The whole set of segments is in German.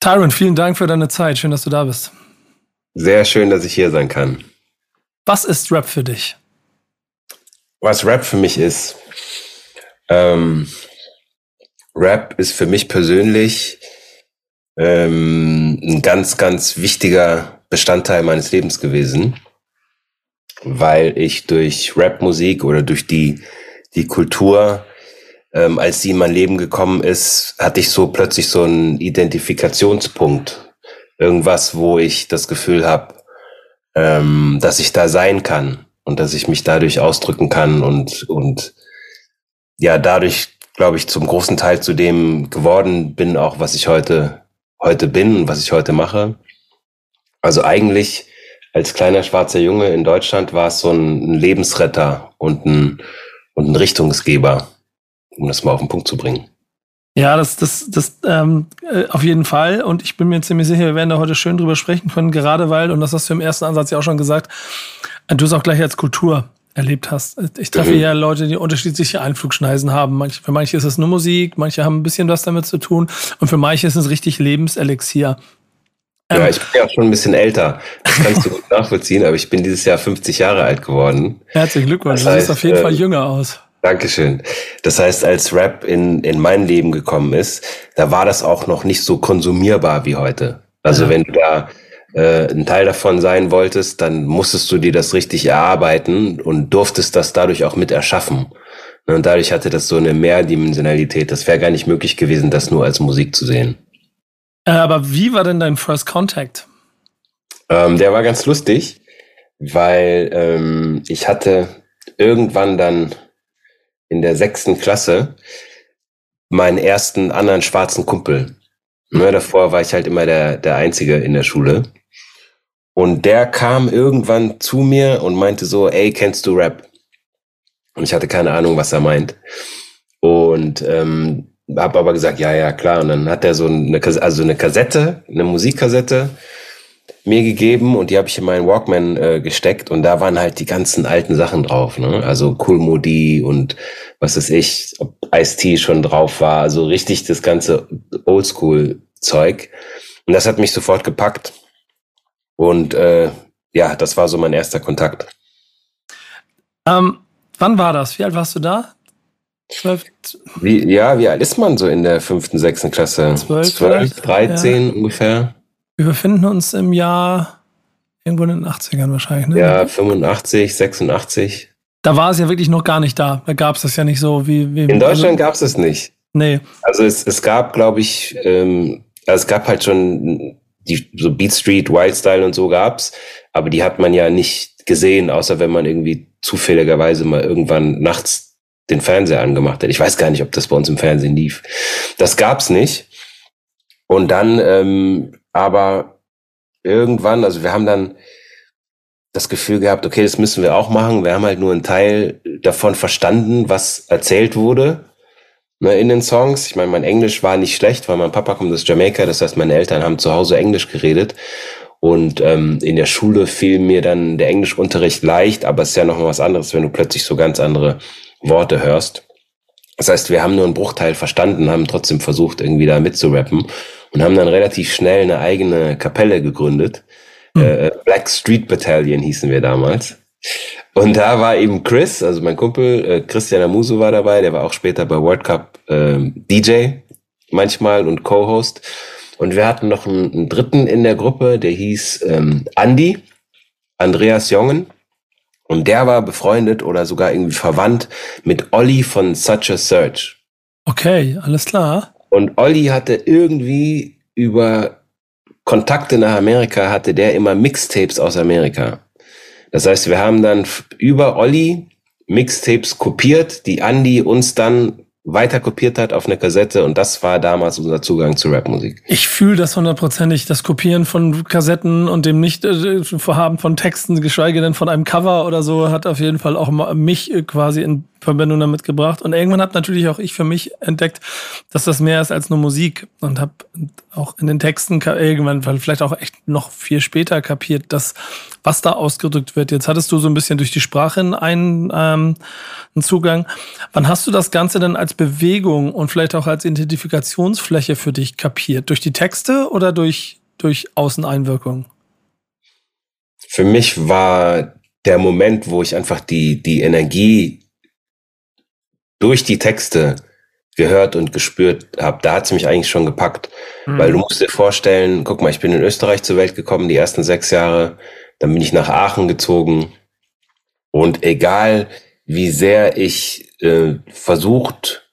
Tyron, vielen Dank für deine Zeit. Schön, dass du da bist. Sehr schön, dass ich hier sein kann. Was ist Rap für dich? Was Rap für mich ist, ähm, Rap ist für mich persönlich ähm, ein ganz, ganz wichtiger Bestandteil meines Lebens gewesen, weil ich durch Rapmusik oder durch die, die Kultur, ähm, als sie in mein Leben gekommen ist, hatte ich so plötzlich so einen Identifikationspunkt. Irgendwas, wo ich das Gefühl habe, ähm, dass ich da sein kann und dass ich mich dadurch ausdrücken kann und, und ja, dadurch, glaube ich, zum großen Teil zu dem geworden bin, auch was ich heute, heute bin und was ich heute mache. Also eigentlich als kleiner schwarzer Junge in Deutschland war es so ein, Lebensretter und ein, und ein Richtungsgeber, um das mal auf den Punkt zu bringen. Ja, das, das, das ähm, äh, auf jeden Fall. Und ich bin mir ziemlich sicher, wir werden da heute schön drüber sprechen können, gerade weil, und das hast du im ersten Ansatz ja auch schon gesagt, du es auch gleich als Kultur erlebt hast. Ich treffe mhm. ja Leute, die unterschiedliche Einflugschneisen haben. Manch, für manche ist es nur Musik, manche haben ein bisschen was damit zu tun und für manche ist es richtig Lebenselixier. Ja, ähm, ich bin ja auch schon ein bisschen älter. Das kannst du gut nachvollziehen, aber ich bin dieses Jahr 50 Jahre alt geworden. Herzlichen Glückwunsch. Das heißt, du siehst auf jeden äh, Fall jünger aus. Dankeschön. Das heißt, als Rap in, in mein Leben gekommen ist, da war das auch noch nicht so konsumierbar wie heute. Also ja. wenn du da äh, ein Teil davon sein wolltest, dann musstest du dir das richtig erarbeiten und durftest das dadurch auch mit erschaffen. Und dadurch hatte das so eine Mehrdimensionalität. Das wäre gar nicht möglich gewesen, das nur als Musik zu sehen. Äh, aber wie war denn dein First Contact? Ähm, der war ganz lustig, weil ähm, ich hatte irgendwann dann in der sechsten Klasse meinen ersten anderen schwarzen Kumpel. Ne, davor war ich halt immer der, der Einzige in der Schule. Und der kam irgendwann zu mir und meinte so, ey, kennst du Rap? Und ich hatte keine Ahnung, was er meint. Und ähm, habe aber gesagt, ja, ja, klar. Und dann hat er so eine, also eine Kassette, eine Musikkassette mir gegeben und die habe ich in meinen Walkman äh, gesteckt und da waren halt die ganzen alten Sachen drauf, ne? Also Cool Modi und was weiß ich, ob Ice-T schon drauf war, also richtig das ganze Oldschool-Zeug. Und das hat mich sofort gepackt. Und äh, ja, das war so mein erster Kontakt. Ähm, wann war das? Wie alt warst du da? Zwölf? Wie, ja, wie alt ist man so in der fünften, sechsten Klasse? Zwölf, Zwölf dreizehn ja. ungefähr. Wir befinden uns im Jahr irgendwo in den 80ern wahrscheinlich, ne? Ja, 85, 86. Da war es ja wirklich noch gar nicht da. Da gab es das ja nicht so wie. wie in Deutschland also, gab es es nicht. Nee. Also es, es gab, glaube ich, ähm, also es gab halt schon die so Beat Street, Wild Style und so gab's, aber die hat man ja nicht gesehen, außer wenn man irgendwie zufälligerweise mal irgendwann nachts den Fernseher angemacht hat. Ich weiß gar nicht, ob das bei uns im Fernsehen lief. Das gab's nicht. Und dann ähm, aber irgendwann, also wir haben dann das Gefühl gehabt, okay, das müssen wir auch machen. Wir haben halt nur einen Teil davon verstanden, was erzählt wurde ne, in den Songs. Ich meine, mein Englisch war nicht schlecht, weil mein Papa kommt aus Jamaika, das heißt, meine Eltern haben zu Hause Englisch geredet. Und ähm, in der Schule fiel mir dann der Englischunterricht leicht, aber es ist ja noch mal was anderes, wenn du plötzlich so ganz andere Worte hörst. Das heißt, wir haben nur einen Bruchteil verstanden, haben trotzdem versucht, irgendwie da mitzurappen und haben dann relativ schnell eine eigene Kapelle gegründet. Mhm. Äh, Black Street Battalion hießen wir damals. Und da war eben Chris, also mein Kumpel, äh, Christian Amuso war dabei, der war auch später bei World Cup äh, DJ manchmal und Co-Host. Und wir hatten noch einen, einen, dritten in der Gruppe, der hieß ähm, Andy, Andreas Jongen. Und der war befreundet oder sogar irgendwie verwandt mit Olli von Such a Search. Okay, alles klar. Und Olli hatte irgendwie über Kontakte nach Amerika, hatte der immer Mixtapes aus Amerika. Das heißt, wir haben dann über Olli Mixtapes kopiert, die Andy uns dann weiter kopiert hat auf eine Kassette und das war damals unser Zugang zu Rapmusik. Ich fühle das hundertprozentig, das Kopieren von Kassetten und dem nicht äh, von Texten, geschweige denn von einem Cover oder so, hat auf jeden Fall auch mich äh, quasi in Verbindung damit gebracht. Und irgendwann habe natürlich auch ich für mich entdeckt, dass das mehr ist als nur Musik. Und habe auch in den Texten irgendwann, vielleicht auch echt noch viel später kapiert, dass was da ausgedrückt wird. Jetzt hattest du so ein bisschen durch die Sprache einen, ähm, einen Zugang. Wann hast du das Ganze denn als Bewegung und vielleicht auch als Identifikationsfläche für dich kapiert? Durch die Texte oder durch, durch Außeneinwirkung? Für mich war der Moment, wo ich einfach die, die Energie durch die Texte gehört und gespürt habe, da hat es mich eigentlich schon gepackt. Mhm. Weil du musst dir vorstellen, guck mal, ich bin in Österreich zur Welt gekommen, die ersten sechs Jahre, dann bin ich nach Aachen gezogen. Und egal, wie sehr ich äh, versucht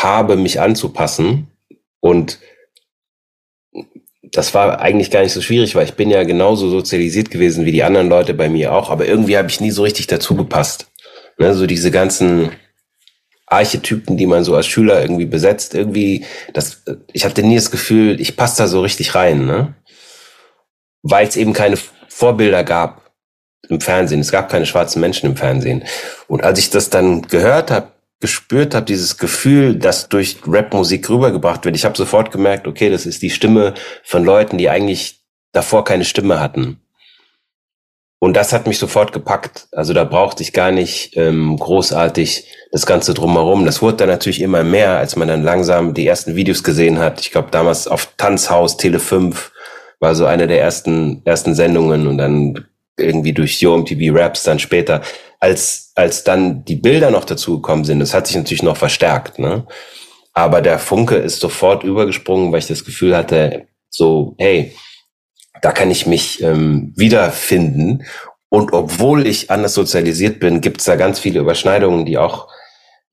habe, mich anzupassen und das war eigentlich gar nicht so schwierig, weil ich bin ja genauso sozialisiert gewesen wie die anderen Leute bei mir auch, aber irgendwie habe ich nie so richtig dazu gepasst. Ne, so diese ganzen Archetypen, die man so als Schüler irgendwie besetzt, irgendwie, das, ich hatte nie das Gefühl, ich passe da so richtig rein, ne? Weil es eben keine Vorbilder gab im Fernsehen. Es gab keine schwarzen Menschen im Fernsehen. Und als ich das dann gehört habe, gespürt habe, dieses Gefühl, das durch Rapmusik rübergebracht wird, ich habe sofort gemerkt, okay, das ist die Stimme von Leuten, die eigentlich davor keine Stimme hatten. Und das hat mich sofort gepackt. Also da brauchte ich gar nicht ähm, großartig das Ganze drumherum. Das wurde dann natürlich immer mehr, als man dann langsam die ersten Videos gesehen hat. Ich glaube, damals auf Tanzhaus, Tele 5 war so eine der ersten, ersten Sendungen und dann irgendwie durch Yo Raps dann später als, als dann die Bilder noch dazugekommen sind, das hat sich natürlich noch verstärkt, ne? Aber der Funke ist sofort übergesprungen, weil ich das Gefühl hatte, so, hey, da kann ich mich ähm, wiederfinden. Und obwohl ich anders sozialisiert bin, gibt es da ganz viele Überschneidungen, die auch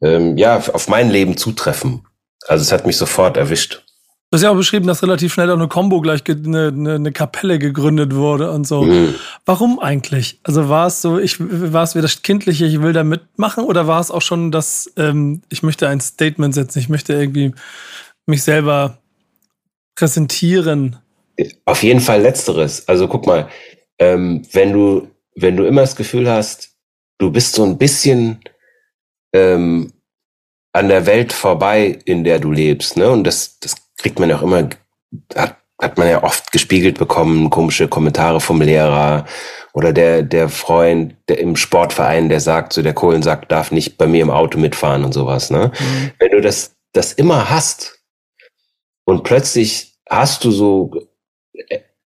ähm, ja auf mein Leben zutreffen. Also es hat mich sofort erwischt. Du hast ja auch beschrieben, dass relativ schnell auch eine Combo gleich eine, eine, eine Kapelle gegründet wurde und so. Mhm. Warum eigentlich? Also war es so, ich war es wieder das Kindliche, ich will da mitmachen, oder war es auch schon das, ähm, ich möchte ein Statement setzen, ich möchte irgendwie mich selber präsentieren? Auf jeden Fall letzteres. Also guck mal, ähm, wenn du, wenn du immer das Gefühl hast, du bist so ein bisschen ähm, an der Welt vorbei, in der du lebst, ne? Und das, das kriegt man ja auch immer, hat, hat man ja oft gespiegelt bekommen, komische Kommentare vom Lehrer oder der, der Freund der im Sportverein, der sagt, so der Kohlensack darf nicht bei mir im Auto mitfahren und sowas. Ne? Mhm. Wenn du das, das immer hast und plötzlich hast du so,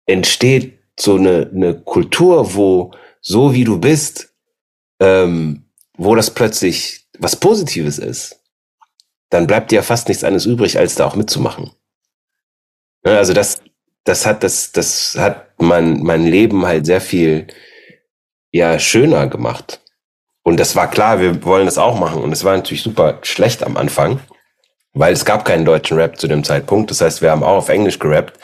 entsteht so eine, eine Kultur, wo so wie du bist, ähm, wo das plötzlich was Positives ist, dann bleibt dir ja fast nichts anderes übrig, als da auch mitzumachen. Ne, also das, das hat, das, das hat mein, mein Leben halt sehr viel, ja, schöner gemacht. Und das war klar, wir wollen das auch machen. Und es war natürlich super schlecht am Anfang, weil es gab keinen deutschen Rap zu dem Zeitpunkt. Das heißt, wir haben auch auf Englisch gerappt.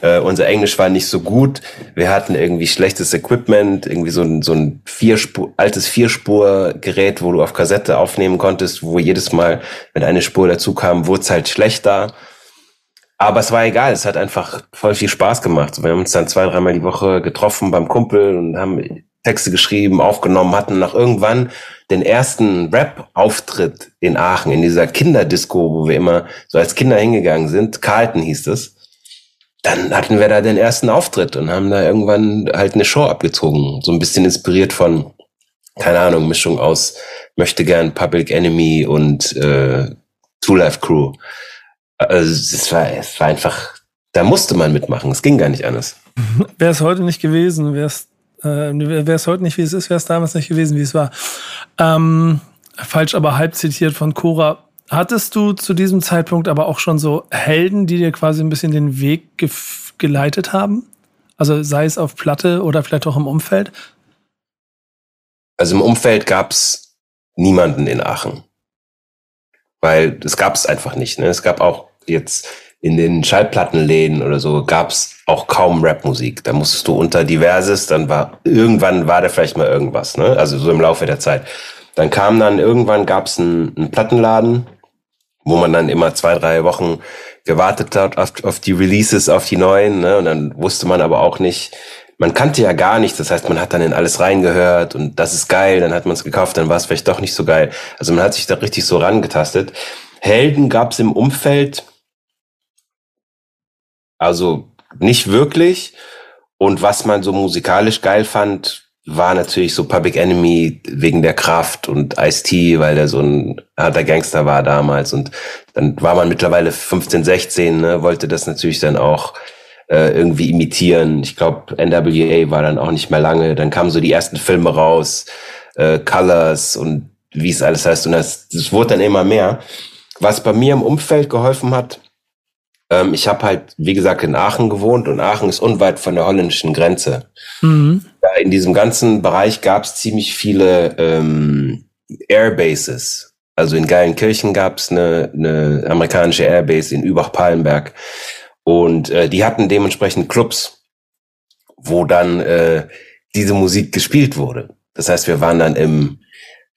Äh, unser Englisch war nicht so gut. Wir hatten irgendwie schlechtes Equipment, irgendwie so ein, so ein Vierspur, altes Vierspurgerät, wo du auf Kassette aufnehmen konntest, wo jedes Mal, wenn eine Spur dazu kam, wurde es halt schlechter. Aber es war egal, es hat einfach voll viel Spaß gemacht. Wir haben uns dann zwei, dreimal die Woche getroffen beim Kumpel und haben Texte geschrieben, aufgenommen, hatten nach irgendwann den ersten Rap-Auftritt in Aachen, in dieser Kinderdisco, wo wir immer so als Kinder hingegangen sind. Carlton hieß es. Dann hatten wir da den ersten Auftritt und haben da irgendwann halt eine Show abgezogen. So ein bisschen inspiriert von, keine Ahnung, Mischung aus möchte gern Public Enemy und äh, Two Life Crew. Also es war, es war einfach, da musste man mitmachen. Es ging gar nicht anders. Wäre es heute nicht gewesen, wäre äh, wäre es heute nicht, wie es ist, wäre es damals nicht gewesen, wie es war. Ähm, falsch, aber halb zitiert von Cora. Hattest du zu diesem Zeitpunkt aber auch schon so Helden, die dir quasi ein bisschen den Weg ge geleitet haben? Also sei es auf Platte oder vielleicht auch im Umfeld? Also im Umfeld gab es niemanden in Aachen. Weil es gab es einfach nicht. Ne? Es gab auch jetzt in den Schallplattenläden oder so gab's auch kaum Rapmusik. Da musstest du unter diverses, dann war irgendwann war da vielleicht mal irgendwas, ne? Also so im Laufe der Zeit. Dann kam dann irgendwann gab's einen, einen Plattenladen, wo man dann immer zwei, drei Wochen gewartet hat auf, auf die Releases, auf die neuen, ne? Und dann wusste man aber auch nicht, man kannte ja gar nichts. Das heißt, man hat dann in alles reingehört und das ist geil, dann hat man es gekauft, dann war es vielleicht doch nicht so geil. Also man hat sich da richtig so rangetastet. Helden gab es im Umfeld, also nicht wirklich. Und was man so musikalisch geil fand, war natürlich so Public Enemy wegen der Kraft und Ice-T, weil der so ein harter Gangster war damals. Und dann war man mittlerweile 15, 16, ne, wollte das natürlich dann auch äh, irgendwie imitieren. Ich glaube, NWA war dann auch nicht mehr lange. Dann kamen so die ersten Filme raus, äh, Colors und wie es alles heißt. Und das, das wurde dann immer mehr. Was bei mir im Umfeld geholfen hat, ähm, ich habe halt, wie gesagt, in Aachen gewohnt und Aachen ist unweit von der holländischen Grenze. Mhm. in diesem ganzen Bereich gab es ziemlich viele ähm, Airbases. Also in Geilenkirchen gab es eine, eine amerikanische Airbase in Übach-Palenberg. Und äh, die hatten dementsprechend Clubs, wo dann äh, diese Musik gespielt wurde. Das heißt, wir waren dann im,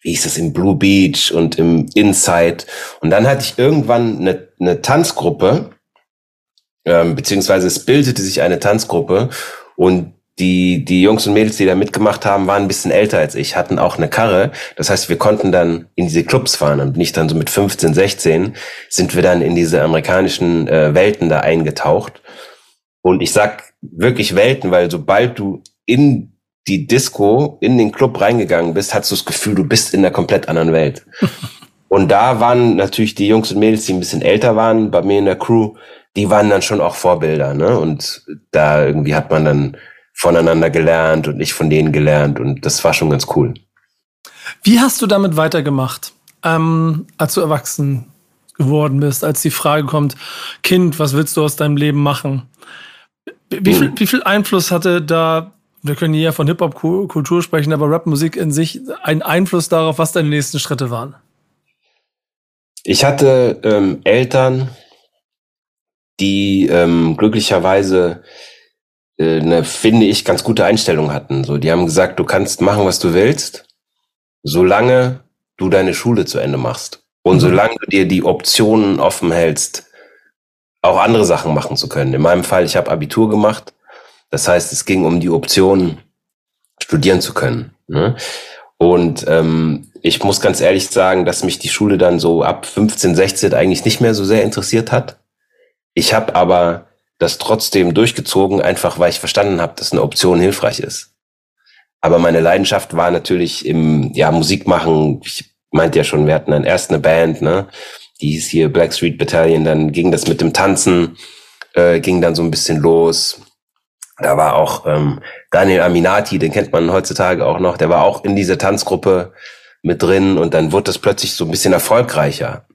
wie hieß das, im Blue Beach und im Inside. Und dann hatte ich irgendwann eine, eine Tanzgruppe, ähm, beziehungsweise es bildete sich eine Tanzgruppe und die, die Jungs und Mädels, die da mitgemacht haben, waren ein bisschen älter als ich, hatten auch eine Karre. Das heißt, wir konnten dann in diese Clubs fahren und nicht dann so mit 15, 16 sind wir dann in diese amerikanischen äh, Welten da eingetaucht. Und ich sag wirklich Welten, weil sobald du in die Disco, in den Club reingegangen bist, hast du das Gefühl, du bist in einer komplett anderen Welt. und da waren natürlich die Jungs und Mädels, die ein bisschen älter waren, bei mir in der Crew, die waren dann schon auch Vorbilder, ne? Und da irgendwie hat man dann voneinander gelernt und ich von denen gelernt und das war schon ganz cool. Wie hast du damit weitergemacht, ähm, als du erwachsen geworden bist, als die Frage kommt, Kind, was willst du aus deinem Leben machen? Wie, viel, hm. wie viel Einfluss hatte da, wir können hier von Hip-Hop-Kultur sprechen, aber Rapmusik in sich, einen Einfluss darauf, was deine nächsten Schritte waren? Ich hatte ähm, Eltern, die ähm, glücklicherweise äh, eine, finde ich, ganz gute Einstellung hatten. So, die haben gesagt, du kannst machen, was du willst, solange du deine Schule zu Ende machst. Und mhm. solange du dir die Optionen offen hältst, auch andere Sachen machen zu können. In meinem Fall, ich habe Abitur gemacht. Das heißt, es ging um die Option, studieren zu können. Ne? Und ähm, ich muss ganz ehrlich sagen, dass mich die Schule dann so ab 15, 16 eigentlich nicht mehr so sehr interessiert hat. Ich habe aber das trotzdem durchgezogen, einfach weil ich verstanden habe, dass eine Option hilfreich ist. Aber meine Leidenschaft war natürlich im ja Musik machen. Ich meinte ja schon, wir hatten dann erst eine Band, ne? Die hieß hier Black Street Battalion. Dann ging das mit dem Tanzen, äh, ging dann so ein bisschen los. Da war auch ähm, Daniel Aminati, den kennt man heutzutage auch noch. Der war auch in dieser Tanzgruppe mit drin und dann wurde das plötzlich so ein bisschen erfolgreicher.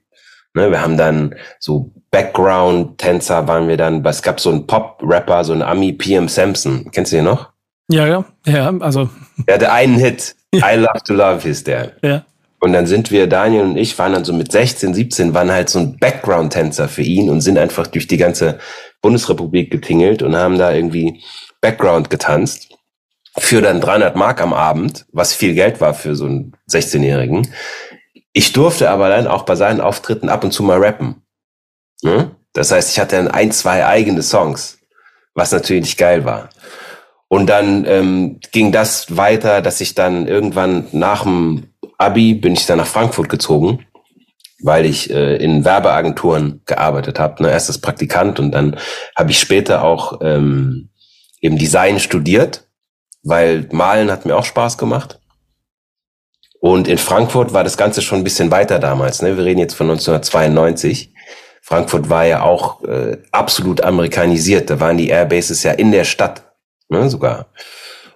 Ne, wir haben dann so Background-Tänzer waren wir dann, es gab so einen Pop-Rapper, so einen Ami PM Sampson. Kennst du den noch? Ja, ja, ja, also. Der hatte einen Hit. I Love to Love hieß der. Ja. Und dann sind wir, Daniel und ich, waren dann so mit 16, 17, waren halt so ein Background-Tänzer für ihn und sind einfach durch die ganze Bundesrepublik getingelt und haben da irgendwie Background getanzt. Für dann 300 Mark am Abend, was viel Geld war für so einen 16-Jährigen. Ich durfte aber dann auch bei seinen Auftritten ab und zu mal rappen. Ne? Das heißt, ich hatte dann ein, zwei eigene Songs, was natürlich geil war. Und dann ähm, ging das weiter, dass ich dann irgendwann nach dem Abi bin ich dann nach Frankfurt gezogen, weil ich äh, in Werbeagenturen gearbeitet habe. Ne? Erst als Praktikant und dann habe ich später auch ähm, eben Design studiert, weil Malen hat mir auch Spaß gemacht. Und in Frankfurt war das Ganze schon ein bisschen weiter damals. Ne? Wir reden jetzt von 1992. Frankfurt war ja auch äh, absolut amerikanisiert. Da waren die Airbases ja in der Stadt ne, sogar.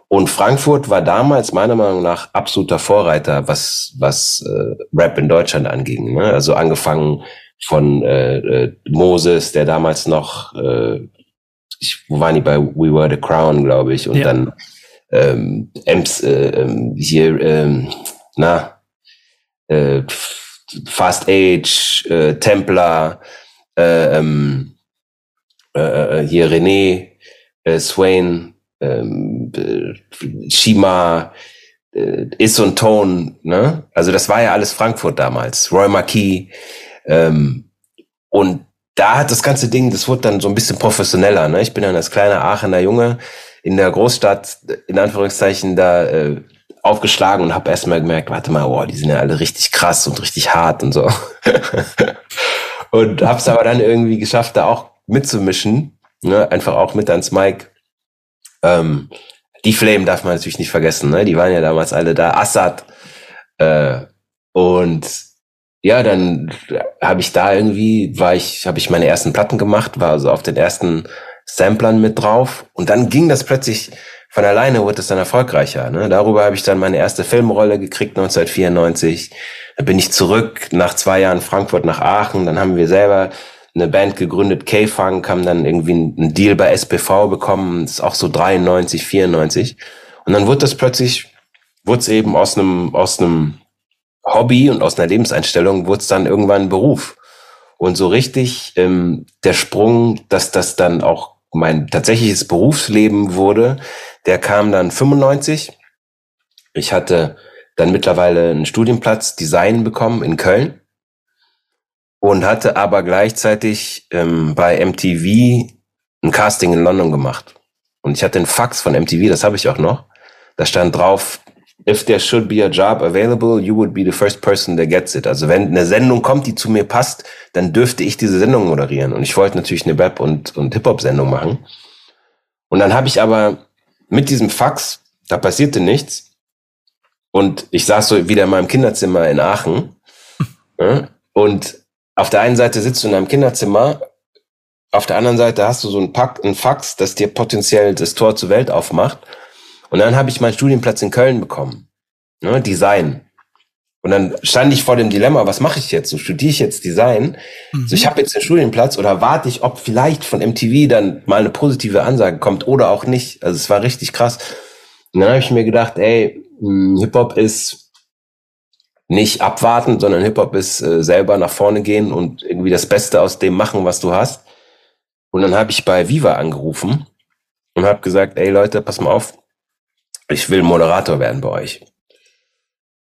Und Frankfurt war damals meiner Meinung nach absoluter Vorreiter, was, was äh, Rap in Deutschland anging. Ne? Also angefangen von äh, äh, Moses, der damals noch, äh, ich, wo waren die bei We Were the Crown, glaube ich, und ja. dann ähm, Ems, äh, ähm, hier, ähm, na, äh, Fast Age, äh, Templar, äh, ähm, äh, äh, hier René, äh, Swain, ähm, äh, Shima, äh, Is und Tone, ne? Also das war ja alles Frankfurt damals. Roy Marquis. Ähm, und da hat das ganze Ding, das wurde dann so ein bisschen professioneller. Ne? Ich bin dann als kleiner Aachener Junge in der Großstadt, in Anführungszeichen, da äh, aufgeschlagen und habe erstmal gemerkt, warte mal, wow, die sind ja alle richtig krass und richtig hart und so. und habe es aber dann irgendwie geschafft, da auch mitzumischen, ne? einfach auch mit ans Mike. Ähm, die Flame darf man natürlich nicht vergessen, ne? die waren ja damals alle da. Assad äh, und ja, dann habe ich da irgendwie, war ich, habe ich meine ersten Platten gemacht, war also auf den ersten Samplern mit drauf und dann ging das plötzlich von alleine wurde es dann erfolgreicher. Ne? Darüber habe ich dann meine erste Filmrolle gekriegt 1994. Dann bin ich zurück nach zwei Jahren Frankfurt nach Aachen. Dann haben wir selber eine Band gegründet, K-Funk, haben dann irgendwie einen Deal bei SPV bekommen. Das ist auch so 93, 94. Und dann wurde das plötzlich, wurde es eben aus einem, aus einem Hobby und aus einer Lebenseinstellung, wurde es dann irgendwann ein Beruf. Und so richtig ähm, der Sprung, dass das dann auch mein tatsächliches Berufsleben wurde, der kam dann 95. Ich hatte dann mittlerweile einen Studienplatz Design bekommen in Köln und hatte aber gleichzeitig ähm, bei MTV ein Casting in London gemacht. Und ich hatte einen Fax von MTV, das habe ich auch noch. Da stand drauf, if there should be a job available, you would be the first person that gets it. Also wenn eine Sendung kommt, die zu mir passt, dann dürfte ich diese Sendung moderieren. Und ich wollte natürlich eine Web- und, und Hip-Hop-Sendung machen. Und dann habe ich aber mit diesem Fax, da passierte nichts. Und ich saß so wieder in meinem Kinderzimmer in Aachen. und auf der einen Seite sitzt du in deinem Kinderzimmer, auf der anderen Seite hast du so ein, Pack, ein Fax, das dir potenziell das Tor zur Welt aufmacht. Und dann habe ich meinen Studienplatz in Köln bekommen. Ne, Design. Und dann stand ich vor dem Dilemma, was mache ich jetzt? So studiere ich jetzt Design? Mhm. So, ich habe jetzt den Studienplatz oder warte ich, ob vielleicht von MTV dann mal eine positive Ansage kommt oder auch nicht. Also es war richtig krass. Und dann habe ich mir gedacht, ey, hm, Hip-Hop ist nicht abwarten, sondern Hip-Hop ist äh, selber nach vorne gehen und irgendwie das Beste aus dem machen, was du hast. Und dann habe ich bei Viva angerufen und habe gesagt, ey Leute, pass mal auf, ich will Moderator werden bei euch.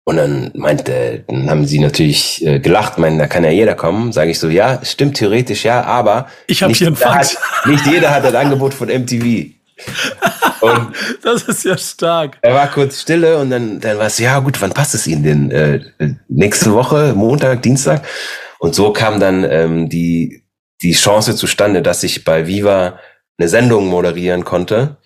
Und dann meinte, dann haben sie natürlich äh, gelacht, meinen, da kann ja jeder kommen. Sage ich so, ja, stimmt theoretisch ja, aber ich habe hier einen Fax. Hat, nicht jeder hat das Angebot von MTV. Und das ist ja stark. Er war kurz stille und dann, dann war es, ja gut, wann passt es Ihnen denn? Äh, nächste Woche, Montag, Dienstag? Und so kam dann ähm, die, die Chance zustande, dass ich bei Viva eine Sendung moderieren konnte,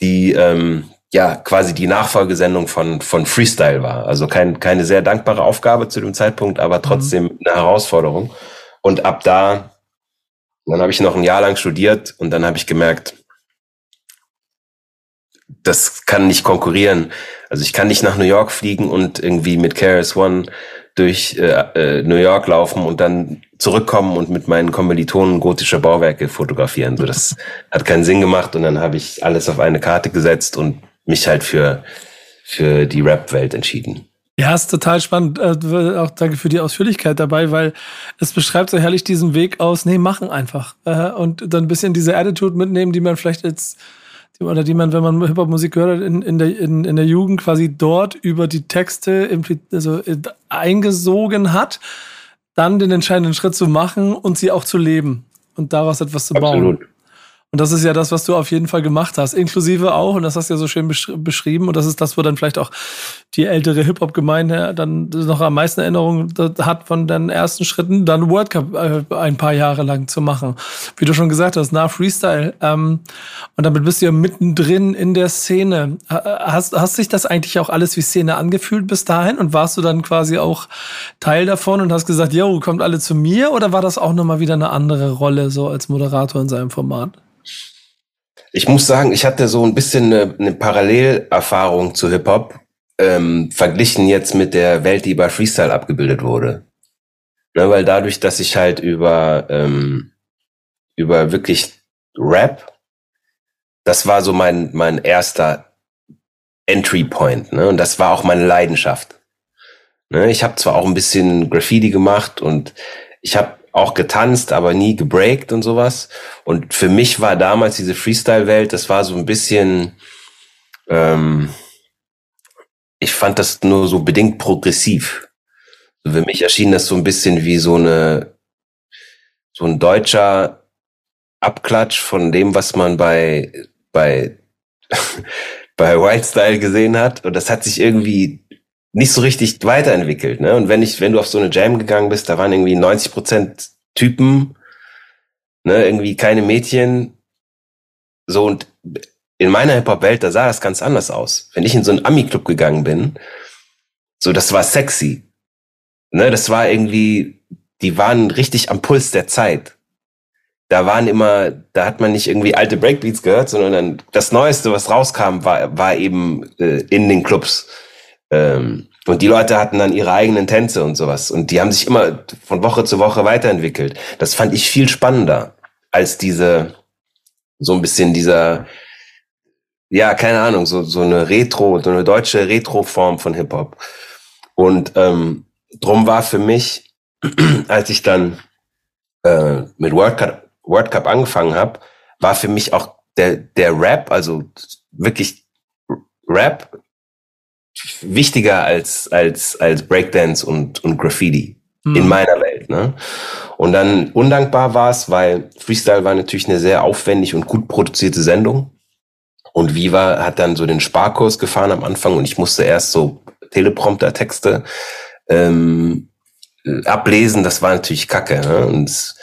die ähm, ja quasi die Nachfolgesendung von, von Freestyle war. Also kein, keine sehr dankbare Aufgabe zu dem Zeitpunkt, aber trotzdem mhm. eine Herausforderung. Und ab da, dann habe ich noch ein Jahr lang studiert und dann habe ich gemerkt, das kann nicht konkurrieren. Also ich kann nicht nach New York fliegen und irgendwie mit KRS One durch äh, äh, New York laufen und dann zurückkommen und mit meinen Kommilitonen gotische Bauwerke fotografieren. So, das hat keinen Sinn gemacht und dann habe ich alles auf eine Karte gesetzt und mich halt für, für die Rap-Welt entschieden. Ja, ist total spannend. Äh, auch danke für die Ausführlichkeit dabei, weil es beschreibt so herrlich diesen Weg aus, nee, machen einfach. Äh, und dann ein bisschen diese Attitude mitnehmen, die man vielleicht jetzt, oder die man, wenn man Hip-Hop-Musik hört, in, in, der, in, in der Jugend quasi dort über die Texte also äh, eingesogen hat, dann den entscheidenden Schritt zu machen und sie auch zu leben und daraus etwas zu bauen. Absolut. Und das ist ja das, was du auf jeden Fall gemacht hast. Inklusive auch, und das hast du ja so schön beschrieben, und das ist das, wo dann vielleicht auch die ältere Hip-Hop-Gemeinde dann noch am meisten Erinnerungen hat von den ersten Schritten, dann World Cup äh, ein paar Jahre lang zu machen. Wie du schon gesagt hast, nach Freestyle. Ähm, und damit bist du ja mittendrin in der Szene. Hast, hast sich das eigentlich auch alles wie Szene angefühlt bis dahin? Und warst du dann quasi auch Teil davon und hast gesagt, yo, kommt alle zu mir? Oder war das auch nochmal wieder eine andere Rolle, so als Moderator in seinem Format? Ich muss sagen, ich hatte so ein bisschen eine, eine Parallelerfahrung zu Hip-Hop, ähm, verglichen jetzt mit der Welt, die bei Freestyle abgebildet wurde. Ne, weil dadurch, dass ich halt über, ähm, über wirklich Rap, das war so mein, mein erster Entry Point. Ne? Und das war auch meine Leidenschaft. Ne? Ich habe zwar auch ein bisschen Graffiti gemacht und ich habe auch getanzt, aber nie gebreakt und sowas. Und für mich war damals diese Freestyle-Welt, das war so ein bisschen, ähm, ich fand das nur so bedingt progressiv. Für mich erschien das so ein bisschen wie so eine, so ein deutscher Abklatsch von dem, was man bei, bei, bei Wildstyle gesehen hat. Und das hat sich irgendwie nicht so richtig weiterentwickelt. Ne? Und wenn ich, wenn du auf so eine Jam gegangen bist, da waren irgendwie 90 Prozent Typen, ne, irgendwie keine Mädchen. So und in meiner Hip-Hop-Welt, da sah das ganz anders aus. Wenn ich in so einen Ami-Club gegangen bin, so, das war sexy. Ne, das war irgendwie, die waren richtig am Puls der Zeit. Da waren immer, da hat man nicht irgendwie alte Breakbeats gehört, sondern dann das Neueste, was rauskam, war, war eben äh, in den Clubs. Ähm, und die Leute hatten dann ihre eigenen Tänze und sowas. Und die haben sich immer von Woche zu Woche weiterentwickelt. Das fand ich viel spannender als diese, so ein bisschen dieser, ja, keine Ahnung, so, so eine Retro, so eine deutsche Retro-Form von Hip-Hop. Und ähm, drum war für mich, als ich dann äh, mit World Cup, World Cup angefangen habe, war für mich auch der, der Rap, also wirklich Rap, wichtiger als, als, als Breakdance und, und Graffiti mhm. in meiner Welt. Ne? Und dann undankbar war es, weil Freestyle war natürlich eine sehr aufwendig und gut produzierte Sendung. Und Viva hat dann so den Sparkurs gefahren am Anfang und ich musste erst so Teleprompter-Texte ähm, ablesen. Das war natürlich kacke. Ne? Und es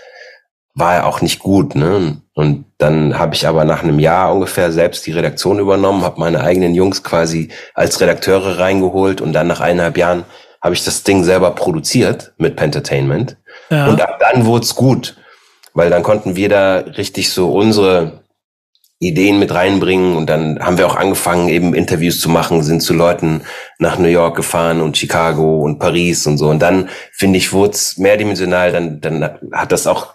war ja auch nicht gut. Ne? Und dann habe ich aber nach einem Jahr ungefähr selbst die Redaktion übernommen, habe meine eigenen Jungs quasi als Redakteure reingeholt und dann nach eineinhalb Jahren habe ich das Ding selber produziert mit Pentertainment. Ja. Und ab dann wurde es gut, weil dann konnten wir da richtig so unsere Ideen mit reinbringen und dann haben wir auch angefangen, eben Interviews zu machen, sind zu Leuten nach New York gefahren und Chicago und Paris und so. Und dann, finde ich, wurde es mehrdimensional, dann, dann hat das auch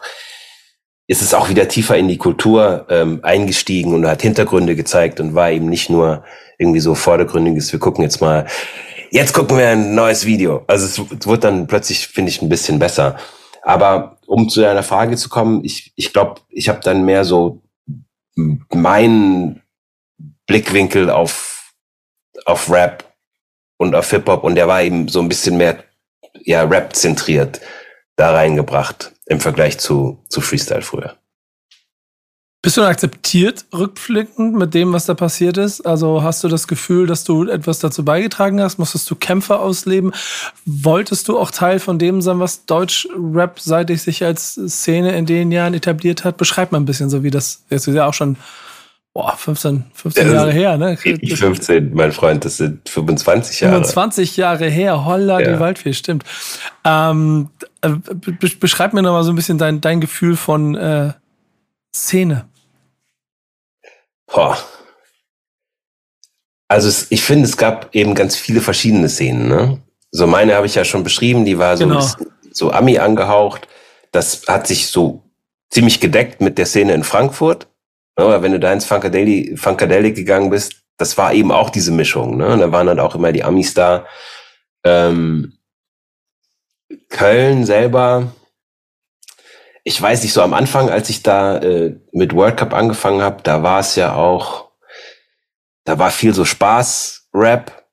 ist es auch wieder tiefer in die Kultur ähm, eingestiegen und hat Hintergründe gezeigt und war eben nicht nur irgendwie so vordergründiges, wir gucken jetzt mal, jetzt gucken wir ein neues Video. Also es wird dann plötzlich, finde ich, ein bisschen besser. Aber um zu deiner Frage zu kommen, ich, ich glaube, ich habe dann mehr so meinen Blickwinkel auf, auf Rap und auf Hip-Hop und der war eben so ein bisschen mehr ja, Rap zentriert da reingebracht im Vergleich zu, zu Freestyle früher. Bist du akzeptiert rückblickend mit dem, was da passiert ist? Also hast du das Gefühl, dass du etwas dazu beigetragen hast? Musstest du Kämpfe ausleben? Wolltest du auch Teil von dem sein, was Deutsch-Rap seitig sich als Szene in den Jahren etabliert hat? Beschreib mal ein bisschen so, wie das jetzt ja auch schon boah, 15, 15 ja, Jahre her, ne? Ich 15, mein Freund, das sind 25 Jahre. 25 Jahre her, holla, ja. die Waldfee, stimmt. Ähm, äh, beschreib mir noch mal so ein bisschen dein, dein Gefühl von äh, Szene. Boah. Also ich finde, es gab eben ganz viele verschiedene Szenen. Ne? So meine habe ich ja schon beschrieben, die war so, genau. so Ami angehaucht. Das hat sich so ziemlich gedeckt mit der Szene in Frankfurt. Aber wenn du da ins Funkadelic, Funkadelic gegangen bist, das war eben auch diese Mischung. Ne? Und da waren dann auch immer die Amis da. Ähm, Köln selber, ich weiß nicht, so am Anfang, als ich da äh, mit World Cup angefangen habe, da war es ja auch, da war viel so Spaß-Rap,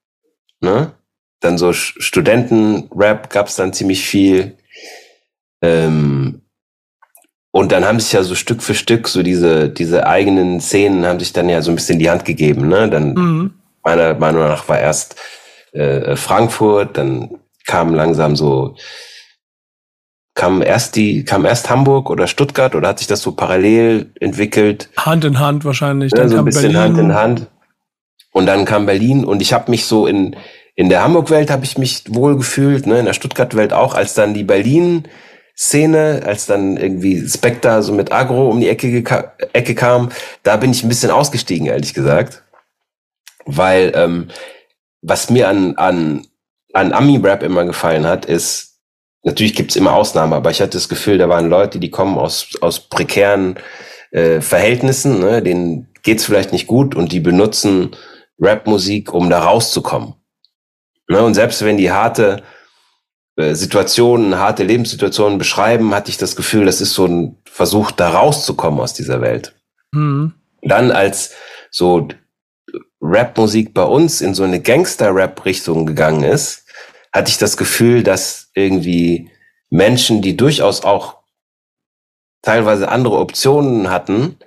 ne? Dann so Studenten-Rap gab es dann ziemlich viel. Ähm, und dann haben sich ja so Stück für Stück so diese, diese eigenen Szenen haben sich dann ja so ein bisschen die Hand gegeben. Ne? Dann mhm. meiner Meinung nach war erst äh, Frankfurt, dann kam langsam so, kam erst die, kam erst Hamburg oder Stuttgart oder hat sich das so parallel entwickelt? Hand in Hand wahrscheinlich. Ja, so ein bisschen Berlin. Hand in Hand. Und dann kam Berlin und ich habe mich so in, in der Hamburg-Welt habe ich mich wohl gefühlt, ne, in der Stuttgart-Welt auch, als dann die Berlin Szene, als dann irgendwie Spectre so mit Agro um die Ecke, Ecke kam, da bin ich ein bisschen ausgestiegen, ehrlich gesagt. Weil ähm, was mir an, an, an Ami-Rap immer gefallen hat, ist, natürlich gibt's immer Ausnahmen, aber ich hatte das Gefühl, da waren Leute, die kommen aus, aus prekären äh, Verhältnissen, ne, denen geht's vielleicht nicht gut und die benutzen Rap-Musik, um da rauszukommen. Ne, und selbst wenn die harte Situationen, harte Lebenssituationen beschreiben, hatte ich das Gefühl, das ist so ein Versuch, da rauszukommen aus dieser Welt. Mhm. Dann als so Rap-Musik bei uns in so eine Gangster-Rap-Richtung gegangen ist, hatte ich das Gefühl, dass irgendwie Menschen, die durchaus auch teilweise andere Optionen hatten,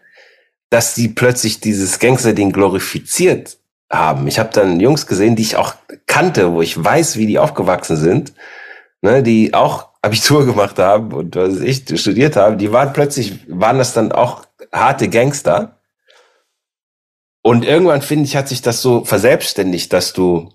dass die plötzlich dieses Gangster-Ding glorifiziert haben. Ich habe dann Jungs gesehen, die ich auch kannte, wo ich weiß, wie die aufgewachsen sind, ne, die auch Abitur gemacht haben und was ich studiert habe, die waren plötzlich, waren das dann auch harte Gangster. Und irgendwann, finde ich, hat sich das so verselbstständigt, dass du,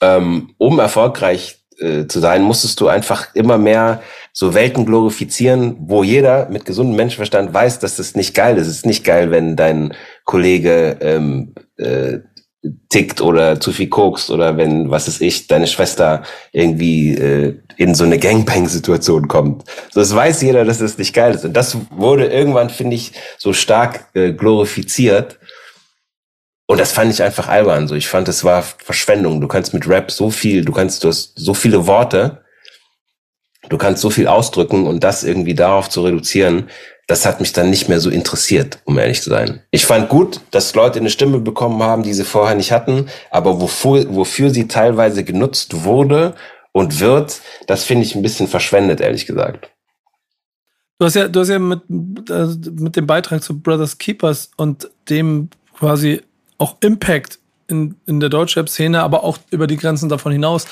ähm, um erfolgreich äh, zu sein, musstest du einfach immer mehr so Welten glorifizieren, wo jeder mit gesundem Menschenverstand weiß, dass das nicht geil ist. Es ist nicht geil, wenn dein Kollege ähm, äh, tickt oder zu viel kokst oder wenn, was ist ich, deine Schwester irgendwie äh, in so eine Gangbang-Situation kommt. So, das weiß jeder, dass das nicht geil ist. Und das wurde irgendwann, finde ich, so stark äh, glorifiziert. Und das fand ich einfach albern. So, ich fand, es war Verschwendung. Du kannst mit Rap so viel, du kannst, du hast so viele Worte, du kannst so viel ausdrücken und das irgendwie darauf zu reduzieren, das hat mich dann nicht mehr so interessiert, um ehrlich zu sein. Ich fand gut, dass Leute eine Stimme bekommen haben, die sie vorher nicht hatten, aber wofür, wofür sie teilweise genutzt wurde und wird, das finde ich ein bisschen verschwendet, ehrlich gesagt. Du hast ja, du hast ja mit, äh, mit dem Beitrag zu Brothers Keepers und dem quasi auch Impact in, in der Deutschrap-Szene, aber auch über die Grenzen davon hinaus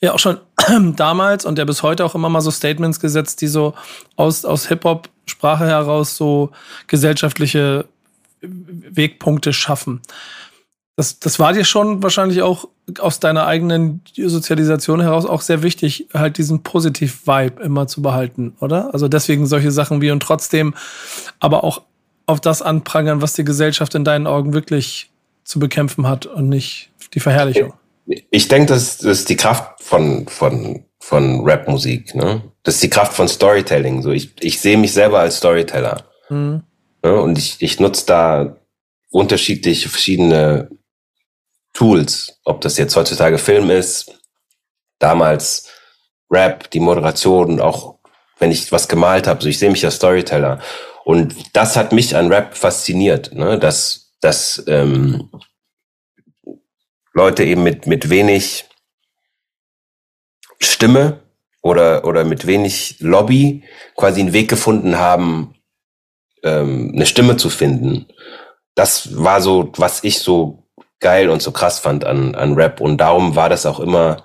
ja auch schon damals und der bis heute auch immer mal so Statements gesetzt, die so aus, aus Hip-Hop-Sprache heraus so gesellschaftliche Wegpunkte schaffen. Das, das war dir schon wahrscheinlich auch aus deiner eigenen Sozialisation heraus auch sehr wichtig, halt diesen Positiv-Vibe immer zu behalten, oder? Also deswegen solche Sachen wie und trotzdem, aber auch auf das anprangern, was die Gesellschaft in deinen Augen wirklich zu bekämpfen hat und nicht die Verherrlichung ich denke, das, das ist die Kraft von, von, von Rap-Musik. Ne? Das ist die Kraft von Storytelling. So, ich, ich sehe mich selber als Storyteller. Mhm. Ne? Und ich, ich nutze da unterschiedliche, verschiedene Tools. Ob das jetzt heutzutage Film ist, damals Rap, die Moderation, auch wenn ich was gemalt habe. So, ich sehe mich als Storyteller. Und das hat mich an Rap fasziniert, ne? dass, dass ähm, Leute eben mit, mit wenig Stimme oder, oder mit wenig Lobby quasi einen Weg gefunden haben, ähm, eine Stimme zu finden. Das war so, was ich so geil und so krass fand an, an Rap. Und darum war das auch immer,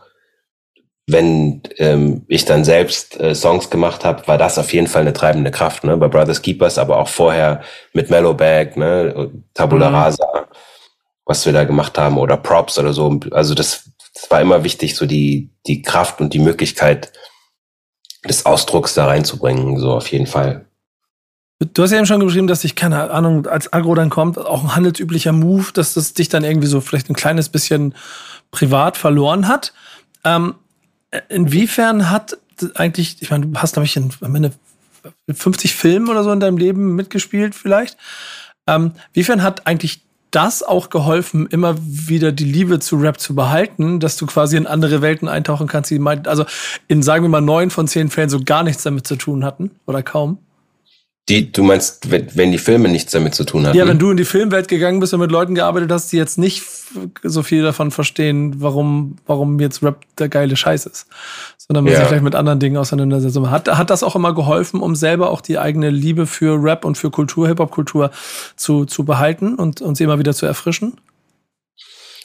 wenn ähm, ich dann selbst äh, Songs gemacht habe, war das auf jeden Fall eine treibende Kraft. Ne? Bei Brothers Keepers, aber auch vorher mit Mellow Bag, ne? Tabula mhm. Rasa was wir da gemacht haben oder Props oder so. Also das, das war immer wichtig, so die, die Kraft und die Möglichkeit des Ausdrucks da reinzubringen, so auf jeden Fall. Du hast ja eben schon geschrieben, dass dich, keine Ahnung, als Agro dann kommt, auch ein handelsüblicher Move, dass das dich dann irgendwie so vielleicht ein kleines bisschen privat verloren hat. Ähm, inwiefern hat eigentlich, ich meine, du hast, glaube ich, am Ende 50 Filmen oder so in deinem Leben mitgespielt, vielleicht. Ähm, inwiefern hat eigentlich das auch geholfen, immer wieder die Liebe zu Rap zu behalten, dass du quasi in andere Welten eintauchen kannst, die also in, sagen wir mal, neun von zehn Fällen so gar nichts damit zu tun hatten oder kaum? Die, du meinst, wenn, die Filme nichts damit zu tun hatten? Ja, wenn du in die Filmwelt gegangen bist und mit Leuten gearbeitet hast, die jetzt nicht so viel davon verstehen, warum, warum jetzt Rap der geile Scheiß ist, sondern man ja. sich vielleicht mit anderen Dingen auseinandersetzt. Hat, hat das auch immer geholfen, um selber auch die eigene Liebe für Rap und für Kultur, Hip-Hop-Kultur zu, zu behalten und, und sie immer wieder zu erfrischen?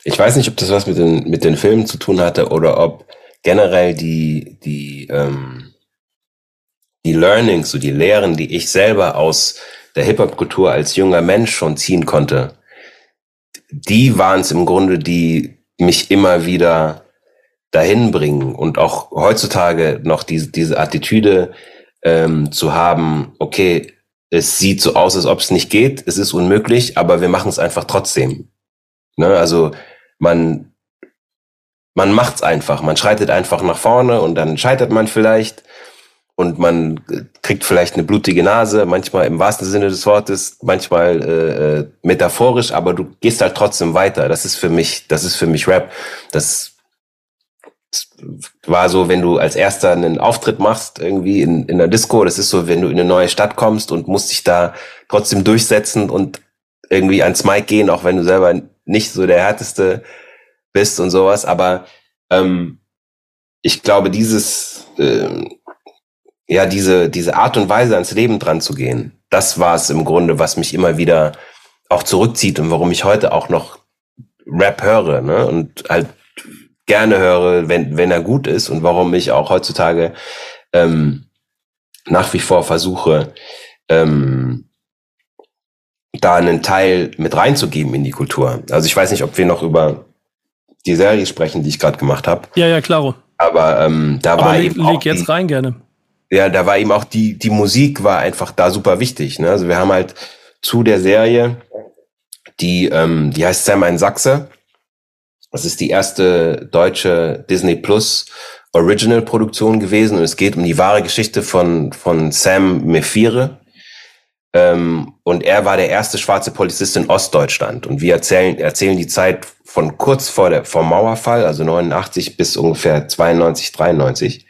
Ich weiß nicht, ob das was mit den, mit den Filmen zu tun hatte oder ob generell die, die, ähm, die Learnings, so die Lehren, die ich selber aus der Hip-Hop-Kultur als junger Mensch schon ziehen konnte, die waren es im Grunde, die mich immer wieder dahin bringen und auch heutzutage noch diese, diese Attitüde ähm, zu haben, okay, es sieht so aus, als ob es nicht geht, es ist unmöglich, aber wir machen es einfach trotzdem. Ne? Also man, man macht's einfach, man schreitet einfach nach vorne und dann scheitert man vielleicht und man kriegt vielleicht eine blutige Nase, manchmal im wahrsten Sinne des Wortes, manchmal äh, äh, metaphorisch, aber du gehst halt trotzdem weiter. Das ist für mich, das ist für mich Rap. Das war so, wenn du als erster einen Auftritt machst, irgendwie in, in einer Disco, das ist so, wenn du in eine neue Stadt kommst und musst dich da trotzdem durchsetzen und irgendwie ans Mic gehen, auch wenn du selber nicht so der härteste bist und sowas. Aber ähm, ich glaube, dieses, äh, ja, diese, diese Art und Weise ans Leben dran zu gehen, das war es im Grunde, was mich immer wieder auch zurückzieht und warum ich heute auch noch Rap höre, ne? Und halt gerne höre, wenn, wenn er gut ist und warum ich auch heutzutage ähm, nach wie vor versuche, ähm, da einen Teil mit reinzugeben in die Kultur. Also ich weiß nicht, ob wir noch über die Serie sprechen, die ich gerade gemacht habe. Ja, ja, klaro. Aber ähm, da Aber war leg, eben auch leg jetzt die, rein gerne. Ja, da war eben auch die die Musik war einfach da super wichtig. Ne? Also wir haben halt zu der Serie die ähm, die heißt Sam ein Sachse. Das ist die erste deutsche Disney Plus Original Produktion gewesen und es geht um die wahre Geschichte von von Sam Mephire. Ähm, und er war der erste schwarze Polizist in Ostdeutschland. Und wir erzählen, erzählen die Zeit von kurz vor der, vom Mauerfall, also 89 bis ungefähr 92, 93.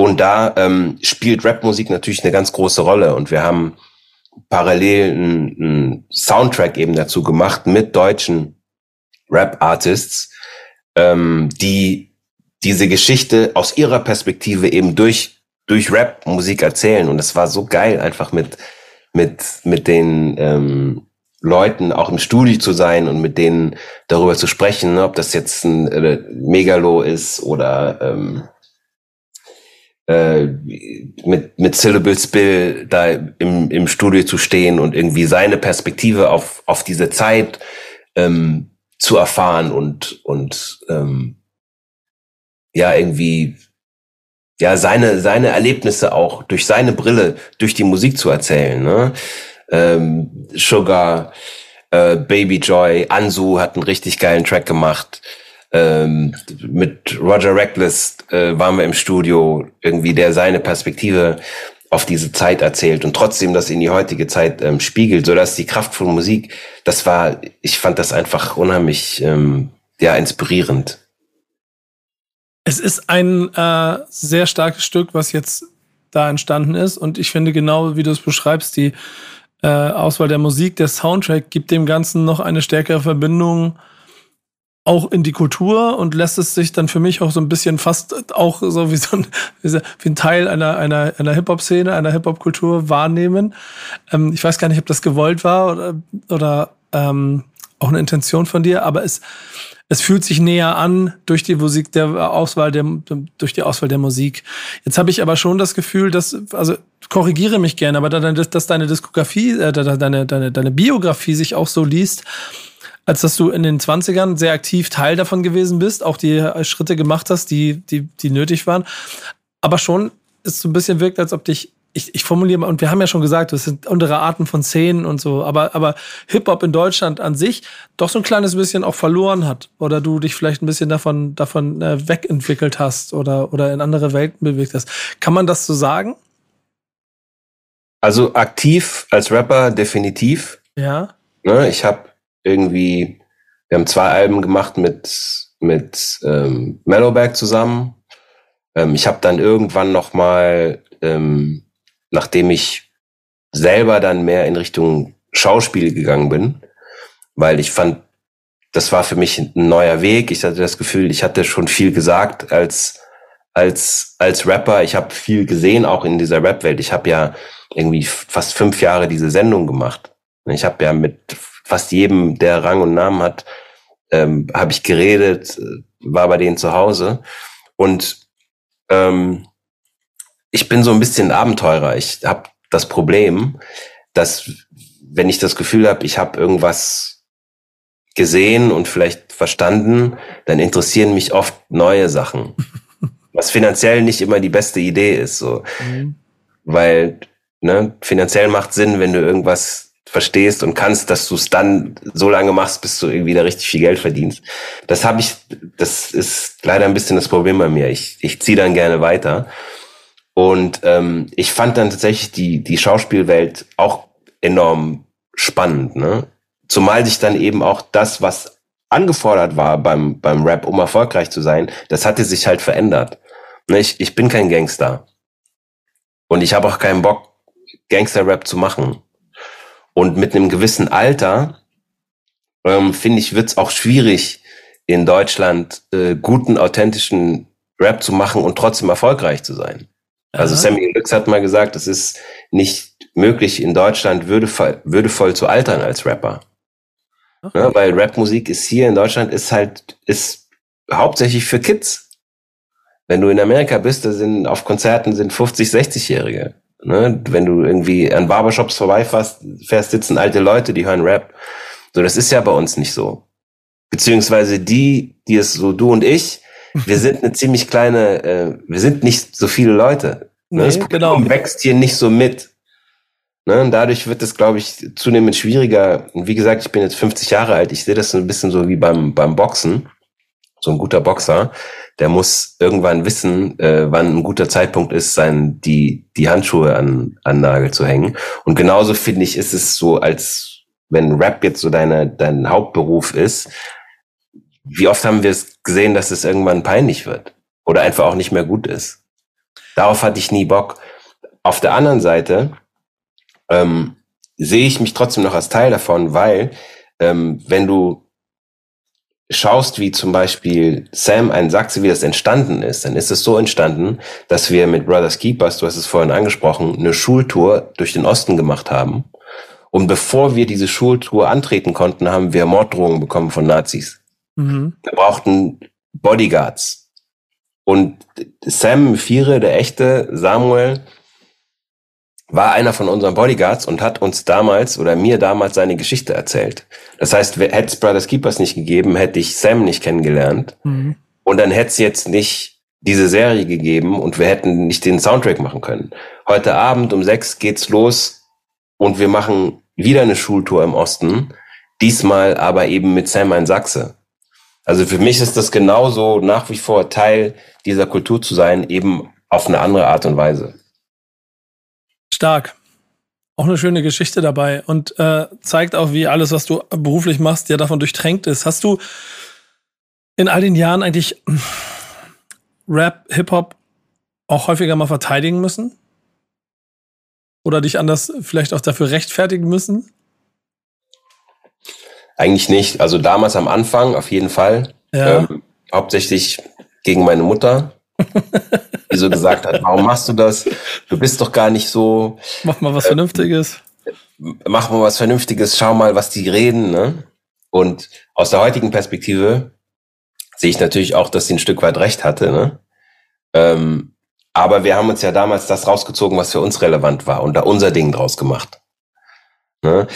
Und da ähm, spielt Rapmusik natürlich eine ganz große Rolle. Und wir haben parallel einen, Soundtrack eben dazu gemacht mit deutschen Rap-Artists, ähm, die diese Geschichte aus ihrer Perspektive eben durch, durch Rap-Musik erzählen. Und es war so geil, einfach mit, mit, mit den ähm, Leuten auch im Studio zu sein und mit denen darüber zu sprechen, ne, ob das jetzt ein äh, Megalo ist oder ähm, äh, mit, mit Syllable Spill da im, im Studio zu stehen und irgendwie seine Perspektive auf, auf diese Zeit ähm, zu erfahren und, und ähm, ja, irgendwie ja, seine, seine Erlebnisse auch durch seine Brille, durch die Musik zu erzählen. Ne? Ähm, Sugar, äh, Baby Joy, Ansu hat einen richtig geilen Track gemacht. Ähm, mit Roger Reckless äh, waren wir im Studio, irgendwie der seine Perspektive auf diese Zeit erzählt und trotzdem das in die heutige Zeit ähm, spiegelt, so dass die Kraft von Musik, das war, ich fand das einfach unheimlich ähm, ja inspirierend. Es ist ein äh, sehr starkes Stück, was jetzt da entstanden ist. Und ich finde genau, wie du es beschreibst, die äh, Auswahl der Musik, der Soundtrack gibt dem Ganzen noch eine stärkere Verbindung auch in die Kultur und lässt es sich dann für mich auch so ein bisschen fast auch so wie so ein, wie ein Teil einer, einer, einer Hip-Hop-Szene, einer Hip-Hop-Kultur wahrnehmen. Ähm, ich weiß gar nicht, ob das gewollt war oder, oder ähm, auch eine Intention von dir, aber es, es fühlt sich näher an durch die Musik der Auswahl der durch die Auswahl der Musik. Jetzt habe ich aber schon das Gefühl, dass also korrigiere mich gerne, aber dass, dass deine Diskografie, äh, deine deine deine Biografie sich auch so liest, als dass du in den 20ern sehr aktiv Teil davon gewesen bist, auch die Schritte gemacht hast, die die die nötig waren, aber schon es so ein bisschen wirkt, als ob dich ich, ich formuliere mal, und wir haben ja schon gesagt, das sind andere Arten von Szenen und so, aber, aber Hip-Hop in Deutschland an sich doch so ein kleines bisschen auch verloren hat. Oder du dich vielleicht ein bisschen davon, davon äh, wegentwickelt hast oder, oder in andere Welten bewegt hast. Kann man das so sagen? Also aktiv als Rapper definitiv. Ja. Ne, ich habe irgendwie, wir haben zwei Alben gemacht mit, mit ähm, Mellowback zusammen. Ähm, ich habe dann irgendwann noch mal ähm, nachdem ich selber dann mehr in Richtung Schauspiel gegangen bin, weil ich fand, das war für mich ein neuer Weg. Ich hatte das Gefühl, ich hatte schon viel gesagt als als als Rapper. Ich habe viel gesehen auch in dieser Rap-Welt. Ich habe ja irgendwie fast fünf Jahre diese Sendung gemacht. Ich habe ja mit fast jedem, der Rang und Namen hat, ähm, habe ich geredet, war bei denen zu Hause und ähm, ich bin so ein bisschen Abenteurer. Ich habe das Problem, dass wenn ich das Gefühl habe, ich habe irgendwas gesehen und vielleicht verstanden, dann interessieren mich oft neue Sachen. Was finanziell nicht immer die beste Idee ist, so. Mhm. Weil, ne, finanziell macht Sinn, wenn du irgendwas verstehst und kannst, dass du es dann so lange machst, bis du irgendwie da richtig viel Geld verdienst. Das habe ich, das ist leider ein bisschen das Problem bei mir. Ich, ich ziehe dann gerne weiter. Und ähm, ich fand dann tatsächlich die, die Schauspielwelt auch enorm spannend. Ne? Zumal sich dann eben auch das, was angefordert war beim, beim Rap, um erfolgreich zu sein, das hatte sich halt verändert. Ne? Ich, ich bin kein Gangster. Und ich habe auch keinen Bock, Gangster-Rap zu machen. Und mit einem gewissen Alter, ähm, finde ich, wird es auch schwierig, in Deutschland äh, guten, authentischen Rap zu machen und trotzdem erfolgreich zu sein. Also Sammy Lux hat mal gesagt, es ist nicht möglich, in Deutschland würdevoll, würdevoll zu altern als Rapper. Okay. Ja, weil Rapmusik ist hier in Deutschland ist halt, ist hauptsächlich für Kids. Wenn du in Amerika bist, da sind auf Konzerten sind 50, 60-Jährige. Ne? Wenn du irgendwie an Barbershops vorbeifährst, fährst, sitzen alte Leute, die hören Rap. So, das ist ja bei uns nicht so. Beziehungsweise die, die es so du und ich, wir sind eine ziemlich kleine, äh, wir sind nicht so viele Leute. Ne? Nee, das Publikum genau. wächst hier nicht so mit. Ne? Und dadurch wird es, glaube ich, zunehmend schwieriger. Und wie gesagt, ich bin jetzt 50 Jahre alt. Ich sehe das so ein bisschen so wie beim, beim Boxen. So ein guter Boxer, der muss irgendwann wissen, äh, wann ein guter Zeitpunkt ist, sein, die, die Handschuhe an, an Nagel zu hängen. Und genauso finde ich, ist es so, als wenn Rap jetzt so deine, dein Hauptberuf ist, wie oft haben wir es gesehen, dass es irgendwann peinlich wird oder einfach auch nicht mehr gut ist. Darauf hatte ich nie Bock. Auf der anderen Seite ähm, sehe ich mich trotzdem noch als Teil davon, weil ähm, wenn du schaust, wie zum Beispiel Sam ein Sachse, wie das entstanden ist, dann ist es so entstanden, dass wir mit Brothers Keepers, du hast es vorhin angesprochen, eine Schultour durch den Osten gemacht haben. Und bevor wir diese Schultour antreten konnten, haben wir Morddrohungen bekommen von Nazis. Mhm. Wir brauchten Bodyguards. Und Sam Vierer, der echte Samuel, war einer von unseren Bodyguards und hat uns damals oder mir damals seine Geschichte erzählt. Das heißt, hätte es Brothers Keepers nicht gegeben, hätte ich Sam nicht kennengelernt. Mhm. Und dann hätte es jetzt nicht diese Serie gegeben und wir hätten nicht den Soundtrack machen können. Heute Abend um sechs geht's los und wir machen wieder eine Schultour im Osten. Diesmal aber eben mit Sam ein Sachse. Also für mich ist das genauso nach wie vor Teil dieser Kultur zu sein, eben auf eine andere Art und Weise. Stark. Auch eine schöne Geschichte dabei und äh, zeigt auch, wie alles, was du beruflich machst, ja davon durchtränkt ist. Hast du in all den Jahren eigentlich Rap, Hip-Hop auch häufiger mal verteidigen müssen? Oder dich anders vielleicht auch dafür rechtfertigen müssen? Eigentlich nicht. Also damals am Anfang auf jeden Fall. Ja. Ähm, hauptsächlich gegen meine Mutter die so gesagt hat, warum machst du das? Du bist doch gar nicht so. Mach mal was äh, Vernünftiges. Mach mal was Vernünftiges, schau mal, was die reden. Ne? Und aus der heutigen Perspektive sehe ich natürlich auch, dass sie ein Stück weit recht hatte. Ne? Ähm, aber wir haben uns ja damals das rausgezogen, was für uns relevant war und da unser Ding draus gemacht. Ne?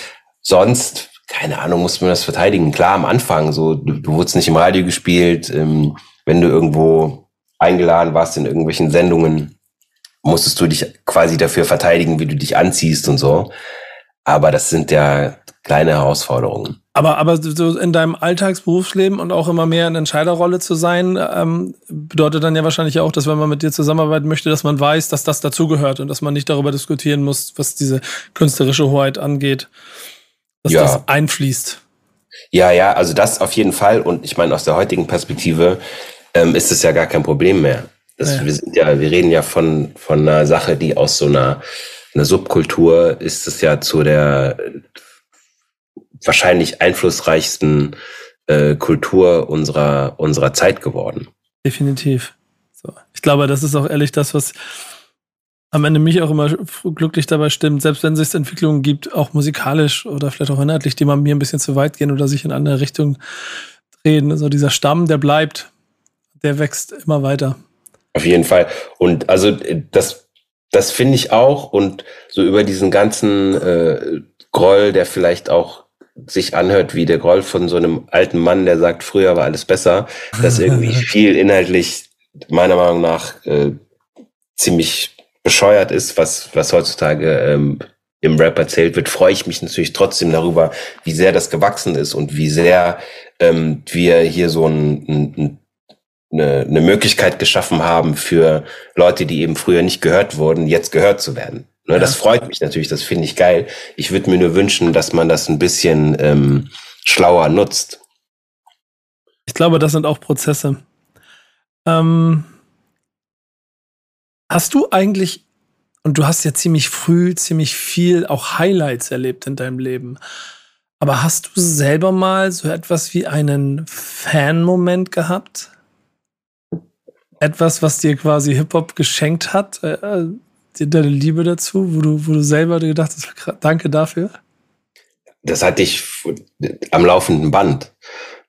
Sonst, keine Ahnung, mussten wir das verteidigen. Klar, am Anfang, so, du, du wurdest nicht im Radio gespielt, ähm, wenn du irgendwo eingeladen warst in irgendwelchen Sendungen, musstest du dich quasi dafür verteidigen, wie du dich anziehst und so. Aber das sind ja kleine Herausforderungen. Aber, aber so in deinem Alltagsberufsleben und auch immer mehr in Entscheiderrolle zu sein, ähm, bedeutet dann ja wahrscheinlich auch, dass wenn man mit dir zusammenarbeiten möchte, dass man weiß, dass das dazugehört und dass man nicht darüber diskutieren muss, was diese künstlerische Hoheit angeht, dass ja. das einfließt. Ja, ja, also das auf jeden Fall. Und ich meine, aus der heutigen Perspektive ähm, ist es ja gar kein Problem mehr. Das, ja. Wir sind ja, wir reden ja von, von einer Sache, die aus so einer, einer Subkultur ist es ja zu der wahrscheinlich einflussreichsten äh, Kultur unserer, unserer Zeit geworden. Definitiv. So. Ich glaube, das ist auch ehrlich das, was am Ende mich auch immer glücklich dabei stimmt, selbst wenn es Entwicklungen gibt, auch musikalisch oder vielleicht auch inhaltlich, die mal mir ein bisschen zu weit gehen oder sich in andere Richtungen drehen. Also dieser Stamm, der bleibt der wächst immer weiter. Auf jeden Fall. Und also das, das finde ich auch. Und so über diesen ganzen äh, Groll, der vielleicht auch sich anhört wie der Groll von so einem alten Mann, der sagt, früher war alles besser, dass irgendwie viel inhaltlich meiner Meinung nach äh, ziemlich bescheuert ist, was, was heutzutage ähm, im Rap erzählt wird, freue ich mich natürlich trotzdem darüber, wie sehr das gewachsen ist und wie sehr ähm, wir hier so ein, ein, eine, eine Möglichkeit geschaffen haben für Leute, die eben früher nicht gehört wurden, jetzt gehört zu werden. Ne, ja. Das freut mich natürlich, das finde ich geil. Ich würde mir nur wünschen, dass man das ein bisschen ähm, schlauer nutzt. Ich glaube, das sind auch Prozesse. Ähm, hast du eigentlich, und du hast ja ziemlich früh, ziemlich viel auch Highlights erlebt in deinem Leben, aber hast du selber mal so etwas wie einen Fan-Moment gehabt? Etwas, was dir quasi Hip-Hop geschenkt hat? Äh, äh deine Liebe dazu, wo du, wo du selber gedacht hast, danke dafür? Das hatte ich am laufenden Band.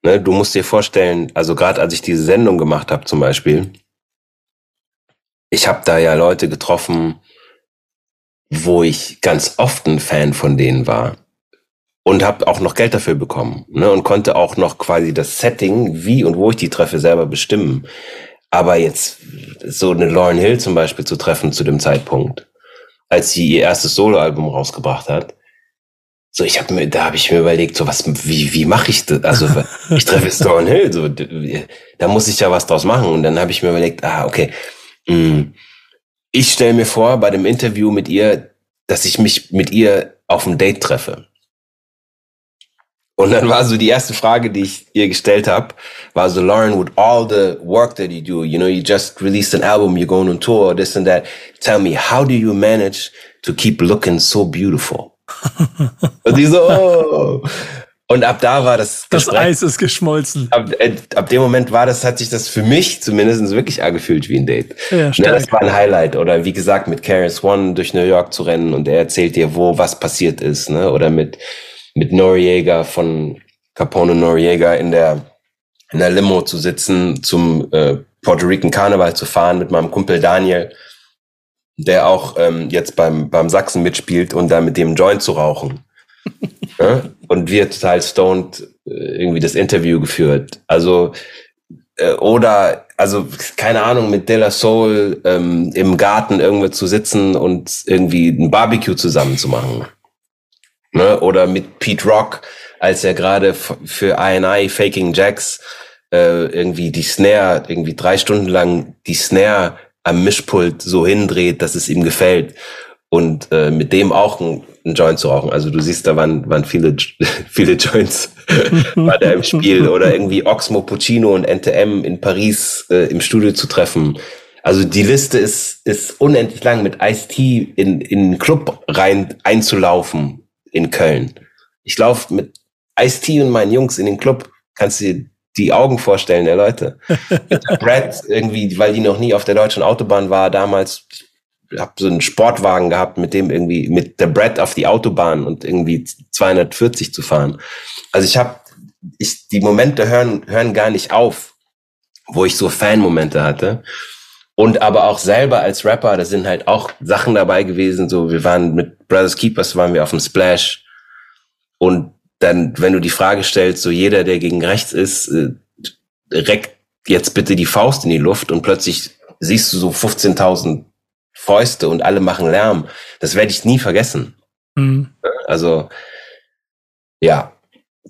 Ne, du musst dir vorstellen, also gerade als ich diese Sendung gemacht habe zum Beispiel, ich habe da ja Leute getroffen, wo ich ganz oft ein Fan von denen war und habe auch noch Geld dafür bekommen ne, und konnte auch noch quasi das Setting, wie und wo ich die treffe, selber bestimmen. Aber jetzt so eine Lauren Hill zum Beispiel zu treffen zu dem Zeitpunkt, als sie ihr erstes Soloalbum rausgebracht hat, so ich habe mir, da habe ich mir überlegt, so was, wie wie mache ich das? Also ich treffe jetzt Lauren Hill, so da muss ich ja was draus machen. Und dann habe ich mir überlegt, ah okay, mh, hm, ich stelle mir vor bei dem Interview mit ihr, dass ich mich mit ihr auf ein Date treffe. Und dann war so die erste Frage, die ich ihr gestellt habe, war so, Lauren, with all the work that you do, you know, you just released an album, you're going on tour, this and that. Tell me, how do you manage to keep looking so beautiful? und die so, oh. Und ab da war das Das Eis ist geschmolzen. Ab, äh, ab dem Moment war das, hat sich das für mich zumindest wirklich angefühlt wie ein Date. Ja, stark. Ne, das war ein Highlight. Oder wie gesagt, mit Karis One durch New York zu rennen und er erzählt dir, wo was passiert ist. Ne? Oder mit mit Noriega von Capone Noriega in der, in der Limo zu sitzen, zum äh, Puerto Rican Karneval zu fahren mit meinem Kumpel Daniel, der auch ähm, jetzt beim, beim Sachsen mitspielt und da mit dem Joint zu rauchen. ja? Und wir total stoned äh, irgendwie das Interview geführt. Also, äh, oder, also, keine Ahnung, mit De La Soul ähm, im Garten irgendwo zu sitzen und irgendwie ein Barbecue zusammen zu machen. Ne? Oder mit Pete Rock, als er gerade für INI Faking Jacks äh, irgendwie die Snare, irgendwie drei Stunden lang die Snare am Mischpult so hindreht, dass es ihm gefällt. Und äh, mit dem auch ein, ein Joint zu rauchen. Also du siehst, da waren, waren viele, viele Joints war da im Spiel. Oder irgendwie Oxmo Puccino und NTM in Paris äh, im Studio zu treffen. Also die Liste ist, ist unendlich lang, mit Ice-T in, in einen Club rein einzulaufen in Köln. Ich laufe mit Ice-T und meinen Jungs in den Club. Kannst du dir die Augen vorstellen der Leute. Brad irgendwie, weil die noch nie auf der deutschen Autobahn war, damals habe so einen Sportwagen gehabt, mit dem irgendwie mit der Brad auf die Autobahn und irgendwie 240 zu fahren. Also ich habe ich die Momente hören hören gar nicht auf, wo ich so Fan-Momente hatte. Und aber auch selber als Rapper, da sind halt auch Sachen dabei gewesen. So, wir waren mit Brothers Keepers, waren wir auf dem Splash. Und dann, wenn du die Frage stellst, so jeder, der gegen rechts ist, äh, reckt jetzt bitte die Faust in die Luft und plötzlich siehst du so 15.000 Fäuste und alle machen Lärm. Das werde ich nie vergessen. Mhm. Also, ja,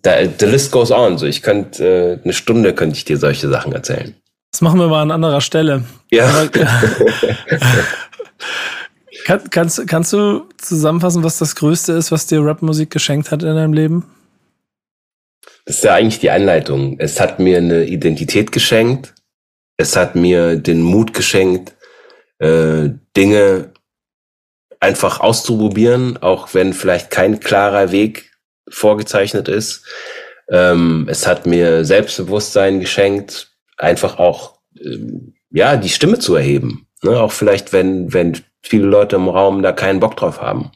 da, the list goes on. So, ich könnte, äh, eine Stunde könnte ich dir solche Sachen erzählen. Das machen wir mal an anderer Stelle. Ja. Aber, kann, kannst, kannst du zusammenfassen, was das Größte ist, was dir Rapmusik geschenkt hat in deinem Leben? Das ist ja eigentlich die Einleitung. Es hat mir eine Identität geschenkt. Es hat mir den Mut geschenkt, äh, Dinge einfach auszuprobieren, auch wenn vielleicht kein klarer Weg vorgezeichnet ist. Ähm, es hat mir Selbstbewusstsein geschenkt, einfach auch ähm, ja die Stimme zu erheben. Ne? Auch vielleicht, wenn, wenn viele Leute im Raum da keinen Bock drauf haben.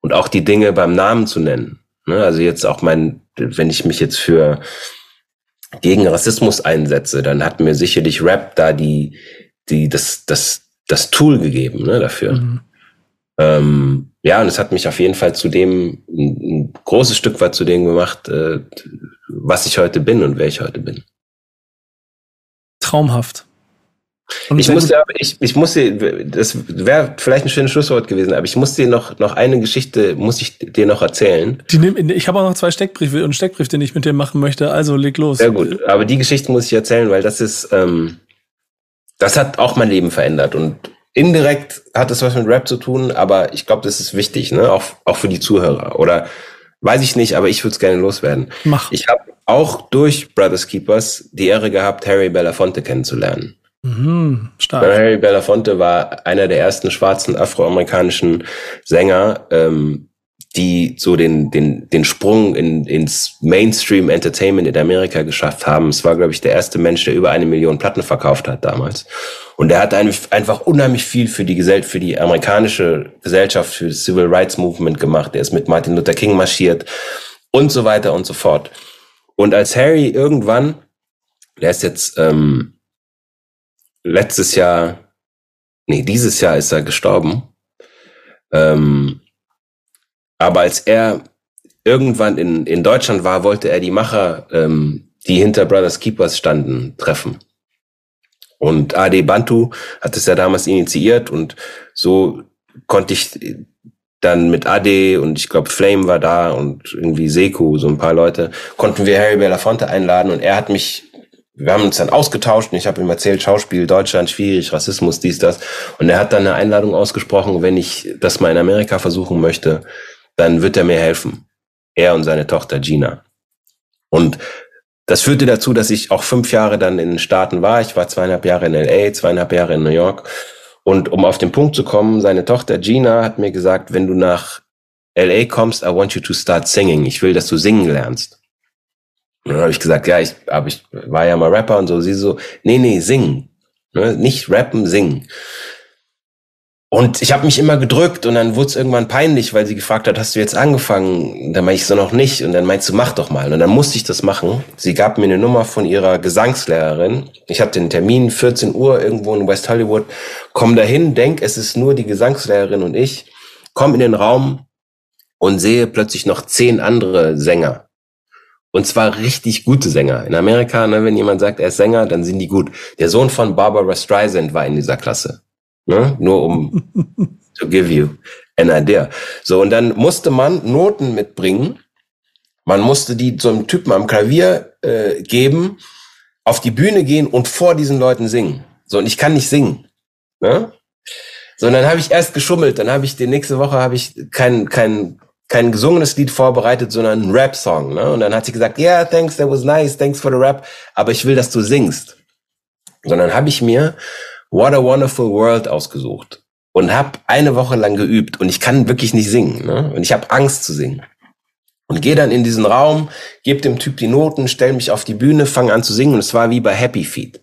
Und auch die Dinge beim Namen zu nennen. Ne? Also jetzt auch mein, wenn ich mich jetzt für gegen Rassismus einsetze, dann hat mir sicherlich Rap da die, die, das, das, das Tool gegeben ne, dafür. Mhm. Ähm, ja, und es hat mich auf jeden Fall zu dem, ein, ein großes Stück weit zu dem gemacht, äh, was ich heute bin und wer ich heute bin traumhaft. Und ich musste, ich, ich musste, das wäre vielleicht ein schönes Schlusswort gewesen, aber ich muss dir noch, noch eine Geschichte, muss ich dir noch erzählen. Die nehm, ich habe auch noch zwei Steckbriefe und einen Steckbrief, den ich mit dir machen möchte, also leg los. Sehr gut, aber die Geschichte muss ich erzählen, weil das ist, ähm, das hat auch mein Leben verändert und indirekt hat es was mit Rap zu tun, aber ich glaube, das ist wichtig, ne, auch, auch für die Zuhörer oder weiß ich nicht, aber ich würde es gerne loswerden. Mach. Ich habe auch durch Brothers Keepers die Ehre gehabt, Harry Belafonte kennenzulernen. Mhm, stark. Harry Belafonte war einer der ersten schwarzen afroamerikanischen Sänger, ähm, die so den, den, den Sprung in, ins Mainstream Entertainment in Amerika geschafft haben. Es war, glaube ich, der erste Mensch, der über eine Million Platten verkauft hat damals. Und er hat einfach unheimlich viel für die Gesellschaft, für die amerikanische Gesellschaft, für das Civil Rights Movement gemacht. Er ist mit Martin Luther King marschiert und so weiter und so fort. Und als Harry irgendwann, der ist jetzt ähm, letztes Jahr, nee, dieses Jahr ist er gestorben. Ähm, aber als er irgendwann in, in Deutschland war, wollte er die Macher, ähm, die hinter Brothers Keepers standen, treffen. Und AD Bantu hat es ja damals initiiert und so konnte ich dann mit AD und ich glaube Flame war da und irgendwie Seku, so ein paar Leute, konnten wir Harry Belafonte einladen und er hat mich, wir haben uns dann ausgetauscht und ich habe ihm erzählt, Schauspiel, Deutschland, schwierig, Rassismus, dies, das. Und er hat dann eine Einladung ausgesprochen, wenn ich das mal in Amerika versuchen möchte, dann wird er mir helfen. Er und seine Tochter Gina. Und das führte dazu, dass ich auch fünf Jahre dann in den Staaten war. Ich war zweieinhalb Jahre in LA, zweieinhalb Jahre in New York. Und um auf den Punkt zu kommen, seine Tochter Gina hat mir gesagt, wenn du nach LA kommst, I want you to start singing. Ich will, dass du singen lernst. Und dann habe ich gesagt, ja, ich, aber ich war ja mal Rapper und so. Sie so, nee, nee, singen. Ne? Nicht rappen, singen. Und ich habe mich immer gedrückt und dann wurde es irgendwann peinlich, weil sie gefragt hat, hast du jetzt angefangen? dann meinte ich so noch nicht. Und dann meinst du, mach doch mal. Und dann musste ich das machen. Sie gab mir eine Nummer von ihrer Gesangslehrerin. Ich hatte den Termin, 14 Uhr irgendwo in West Hollywood. Komm dahin, denk, es ist nur die Gesangslehrerin und ich. Komm in den Raum und sehe plötzlich noch zehn andere Sänger. Und zwar richtig gute Sänger. In Amerika, ne, wenn jemand sagt, er ist Sänger, dann sind die gut. Der Sohn von Barbara Streisand war in dieser Klasse. Ne? Nur um to give you an idea. So, und dann musste man Noten mitbringen. Man musste die so einem Typen am Klavier äh, geben, auf die Bühne gehen und vor diesen Leuten singen. So, und ich kann nicht singen. Ne? So, und dann habe ich erst geschummelt. Dann habe ich die nächste Woche habe ich kein, kein, kein gesungenes Lied vorbereitet, sondern einen Rap-Song. Ne? Und dann hat sie gesagt, yeah, thanks, that was nice, thanks for the rap, aber ich will, dass du singst. Sondern habe ich mir What a Wonderful World ausgesucht und habe eine Woche lang geübt und ich kann wirklich nicht singen ne? und ich habe Angst zu singen. Und gehe dann in diesen Raum, gebe dem Typ die Noten, stell mich auf die Bühne, fange an zu singen und es war wie bei Happy Feet.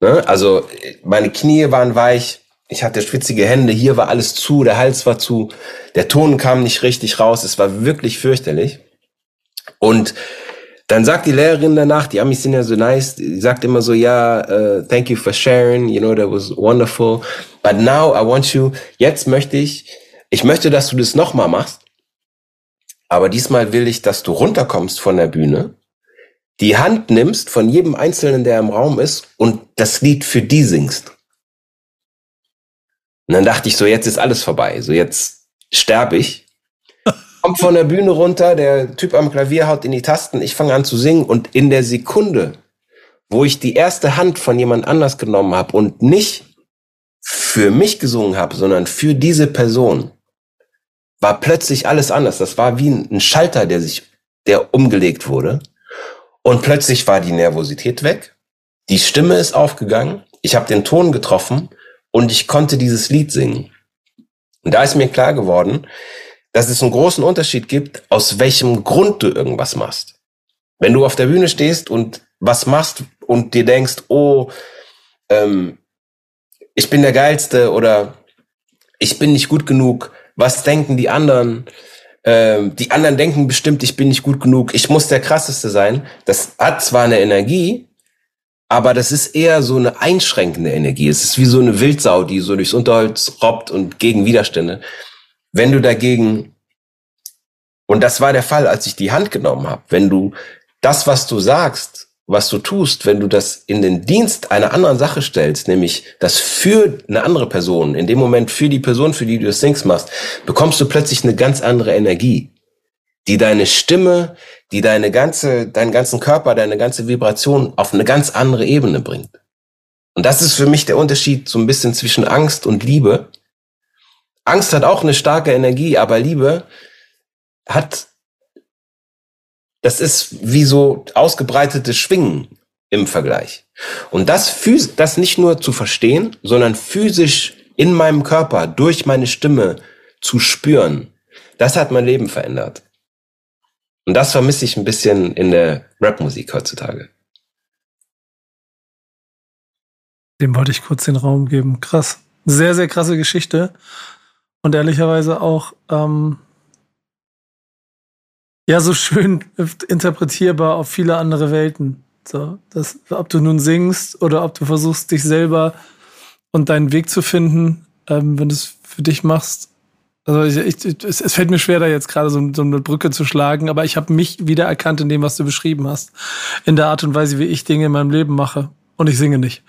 Ne? Also meine Knie waren weich, ich hatte schwitzige Hände, hier war alles zu, der Hals war zu, der Ton kam nicht richtig raus, es war wirklich fürchterlich. Und dann sagt die Lehrerin danach, die Amis sind ja so nice, die sagt immer so, ja, uh, thank you for sharing, you know, that was wonderful. But now I want you, jetzt möchte ich, ich möchte, dass du das nochmal machst. Aber diesmal will ich, dass du runterkommst von der Bühne, die Hand nimmst von jedem Einzelnen, der im Raum ist und das Lied für die singst. Und dann dachte ich so, jetzt ist alles vorbei. So jetzt sterbe ich kommt von der Bühne runter, der Typ am Klavier haut in die Tasten, ich fange an zu singen und in der Sekunde, wo ich die erste Hand von jemand anders genommen habe und nicht für mich gesungen habe, sondern für diese Person, war plötzlich alles anders. Das war wie ein Schalter, der sich, der umgelegt wurde. Und plötzlich war die Nervosität weg. Die Stimme ist aufgegangen. Ich habe den Ton getroffen und ich konnte dieses Lied singen. Und da ist mir klar geworden, dass es einen großen Unterschied gibt, aus welchem Grund du irgendwas machst. Wenn du auf der Bühne stehst und was machst und dir denkst, oh, ähm, ich bin der Geilste oder ich bin nicht gut genug, was denken die anderen? Ähm, die anderen denken bestimmt, ich bin nicht gut genug, ich muss der Krasseste sein. Das hat zwar eine Energie, aber das ist eher so eine einschränkende Energie. Es ist wie so eine Wildsau, die so durchs Unterholz robbt und gegen Widerstände. Wenn du dagegen, und das war der Fall, als ich die Hand genommen habe, wenn du das, was du sagst, was du tust, wenn du das in den Dienst einer anderen Sache stellst, nämlich das für eine andere Person, in dem Moment für die Person, für die du das Sings machst, bekommst du plötzlich eine ganz andere Energie, die deine Stimme, die deine ganze, deinen ganzen Körper, deine ganze Vibration auf eine ganz andere Ebene bringt. Und das ist für mich der Unterschied so ein bisschen zwischen Angst und Liebe. Angst hat auch eine starke Energie, aber Liebe hat, das ist wie so ausgebreitete Schwingen im Vergleich. Und das, das nicht nur zu verstehen, sondern physisch in meinem Körper durch meine Stimme zu spüren, Das hat mein Leben verändert. Und das vermisse ich ein bisschen in der Rapmusik heutzutage. Dem wollte ich kurz den Raum geben. Krass. Sehr, sehr krasse Geschichte. Und ehrlicherweise auch, ähm, ja, so schön interpretierbar auf viele andere Welten. So, das, ob du nun singst oder ob du versuchst, dich selber und deinen Weg zu finden, ähm, wenn du es für dich machst. Also ich, ich, es, es, fällt mir schwer, da jetzt gerade so, so, eine Brücke zu schlagen, aber ich habe mich wiedererkannt in dem, was du beschrieben hast. In der Art und Weise, wie ich Dinge in meinem Leben mache. Und ich singe nicht.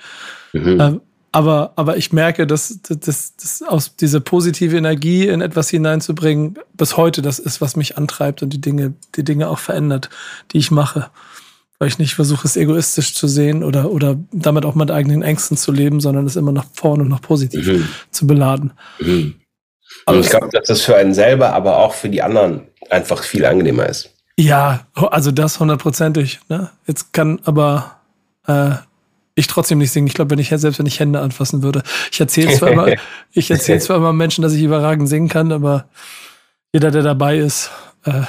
Mhm. Ähm, aber, aber ich merke, dass, dass, dass aus diese positive Energie in etwas hineinzubringen, bis heute das ist, was mich antreibt und die Dinge, die Dinge auch verändert, die ich mache. Weil ich nicht versuche, es egoistisch zu sehen oder, oder damit auch mit eigenen Ängsten zu leben, sondern es immer nach vorne und nach positiv mhm. zu beladen. Mhm. Und ich glaube, dass das für einen selber, aber auch für die anderen einfach viel angenehmer ist. Ja, also das hundertprozentig. Ne? Jetzt kann aber äh, ich trotzdem nicht singen. Ich glaube, wenn ich selbst wenn ich Hände anfassen würde. Ich erzähle zwar immer, ich erzähle zwar immer Menschen, dass ich überragend singen kann, aber jeder, der dabei ist, äh,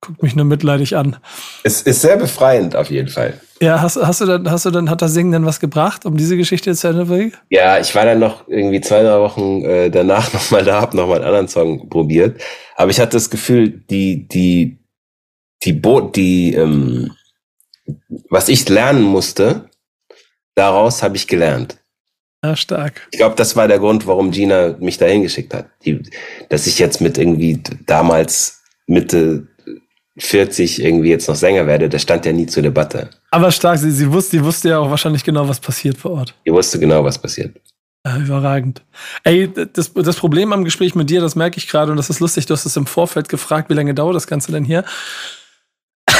guckt mich nur mitleidig an. Es ist sehr befreiend auf jeden Fall. Ja, hast, hast du dann, hast du dann, hat das Singen denn was gebracht, um diese Geschichte zu Ende bringen? Ja, ich war dann noch irgendwie zwei, drei Wochen äh, danach nochmal da, hab nochmal einen anderen Song probiert. Aber ich hatte das Gefühl, die, die, die Boot, die, ähm, was ich lernen musste, daraus habe ich gelernt. Ja, stark. Ich glaube, das war der Grund, warum Gina mich dahin geschickt hat. Die, dass ich jetzt mit irgendwie damals Mitte 40 irgendwie jetzt noch Sänger werde, das stand ja nie zur Debatte. Aber stark, sie, sie, wusste, sie wusste ja auch wahrscheinlich genau, was passiert vor Ort. Sie wusste genau, was passiert. Ja, überragend. Ey, das, das Problem am Gespräch mit dir, das merke ich gerade und das ist lustig, du hast es im Vorfeld gefragt, wie lange dauert das Ganze denn hier?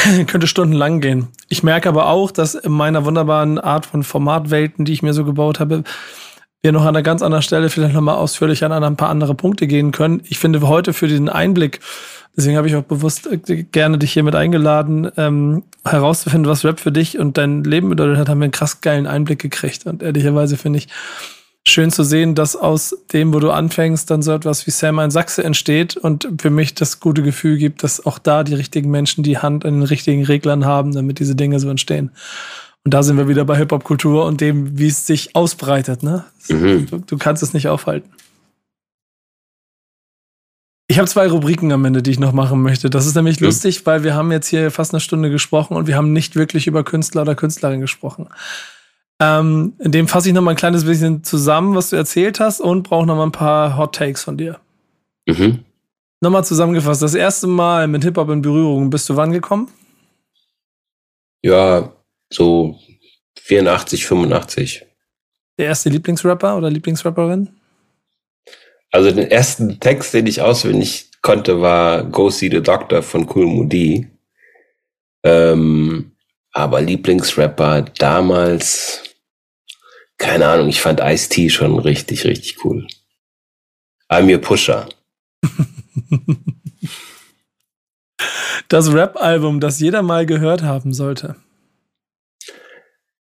könnte stundenlang gehen. Ich merke aber auch, dass in meiner wunderbaren Art von Formatwelten, die ich mir so gebaut habe, wir noch an einer ganz anderen Stelle vielleicht nochmal ausführlich an ein paar andere Punkte gehen können. Ich finde heute für diesen Einblick, deswegen habe ich auch bewusst äh, gerne dich hier mit eingeladen, ähm, herauszufinden, was Rap für dich und dein Leben bedeutet hat, haben wir einen krass geilen Einblick gekriegt. Und ehrlicherweise finde ich, schön zu sehen, dass aus dem, wo du anfängst, dann so etwas wie Sam in Sachse entsteht und für mich das gute Gefühl gibt, dass auch da die richtigen Menschen die Hand an den richtigen Reglern haben, damit diese Dinge so entstehen. Und da sind wir wieder bei Hip-Hop-Kultur und dem, wie es sich ausbreitet. Ne? Mhm. Du, du kannst es nicht aufhalten. Ich habe zwei Rubriken am Ende, die ich noch machen möchte. Das ist nämlich mhm. lustig, weil wir haben jetzt hier fast eine Stunde gesprochen und wir haben nicht wirklich über Künstler oder Künstlerin gesprochen. Ähm, in dem fasse ich noch mal ein kleines bisschen zusammen, was du erzählt hast und brauche noch mal ein paar Hot Takes von dir. Mhm. Nochmal zusammengefasst, das erste Mal mit Hip-Hop in Berührung, bist du wann gekommen? Ja, so 84, 85. Der erste Lieblingsrapper oder Lieblingsrapperin? Also den ersten Text, den ich auswendig konnte, war Go See the Doctor von Cool Moody. Ähm, aber Lieblingsrapper damals, keine Ahnung, ich fand Ice-T schon richtig, richtig cool. I'm your Pusher. das Rap-Album, das jeder mal gehört haben sollte.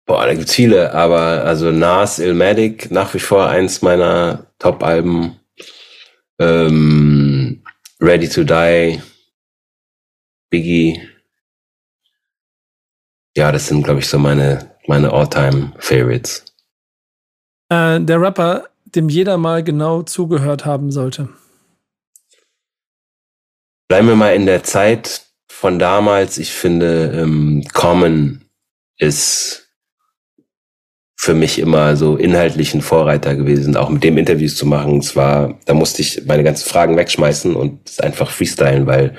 Boah, da gibt's viele, aber also Nas, Illmatic, nach wie vor eins meiner Top-Alben. Ähm, Ready to Die, Biggie. Ja, das sind, glaube ich, so meine, meine All-Time-Favorites. Äh, der Rapper, dem jeder mal genau zugehört haben sollte. Bleiben wir mal in der Zeit von damals. Ich finde, ähm, Common ist für mich immer so inhaltlich ein Vorreiter gewesen, auch mit dem Interviews zu machen. Es war, da musste ich meine ganzen Fragen wegschmeißen und einfach freestylen, weil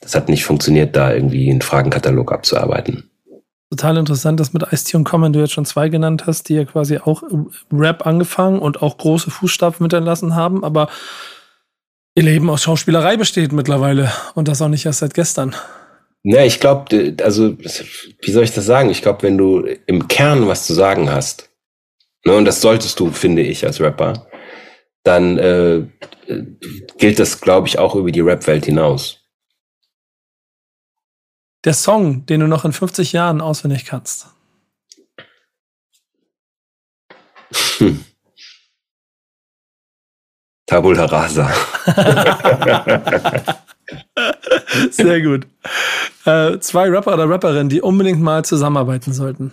das hat nicht funktioniert, da irgendwie einen Fragenkatalog abzuarbeiten total interessant, dass mit Ice-T und Common du jetzt schon zwei genannt hast, die ja quasi auch Rap angefangen und auch große Fußstapfen hinterlassen haben, aber ihr Leben aus Schauspielerei besteht mittlerweile und das auch nicht erst seit gestern. Ne, ich glaube, also, wie soll ich das sagen? Ich glaube, wenn du im Kern was zu sagen hast, ne, und das solltest du, finde ich, als Rapper, dann äh, gilt das, glaube ich, auch über die Rap-Welt hinaus der Song, den du noch in 50 Jahren auswendig kannst? Hm. Tabula rasa. Sehr gut. Äh, zwei Rapper oder Rapperinnen, die unbedingt mal zusammenarbeiten sollten.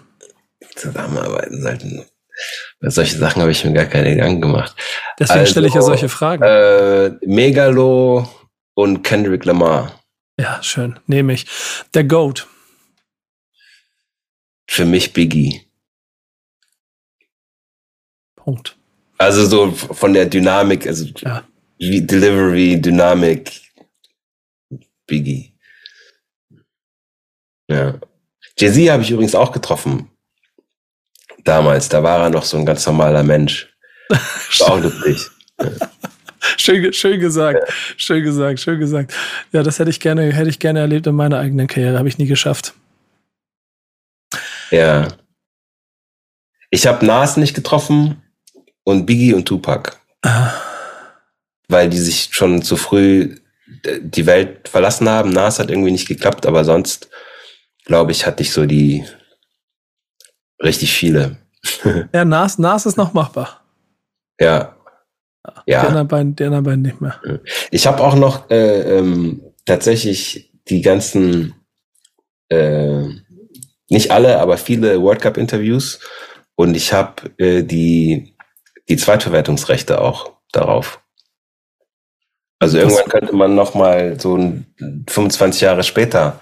Zusammenarbeiten sollten. Bei solche Sachen habe ich mir gar keine Gedanken gemacht. Deswegen also, stelle ich ja solche Fragen. Äh, Megalo und Kendrick Lamar. Ja, schön. Nehme ich. Der Goat. Für mich Biggie. Punkt. Also so von der Dynamik, also ja. Delivery, Dynamik, Biggie. Ja. Jay-Z habe ich übrigens auch getroffen. Damals, da war er noch so ein ganz normaler Mensch. War auch lustig. Schön, schön gesagt, ja. schön gesagt, schön gesagt. Ja, das hätte ich gerne, hätte ich gerne erlebt in meiner eigenen Karriere, habe ich nie geschafft. Ja. Ich habe Nas nicht getroffen und Biggie und Tupac. Ah. Weil die sich schon zu früh die Welt verlassen haben. Nas hat irgendwie nicht geklappt, aber sonst, glaube ich, hatte ich so die richtig viele. ja, Nas, Nas ist noch machbar. Ja. Ja. Die anderen beiden, die anderen beiden nicht mehr. Ich habe auch noch äh, ähm, tatsächlich die ganzen, äh, nicht alle, aber viele World Cup Interviews und ich habe äh, die, die Zweitverwertungsrechte auch darauf. Also irgendwann könnte man noch mal so 25 Jahre später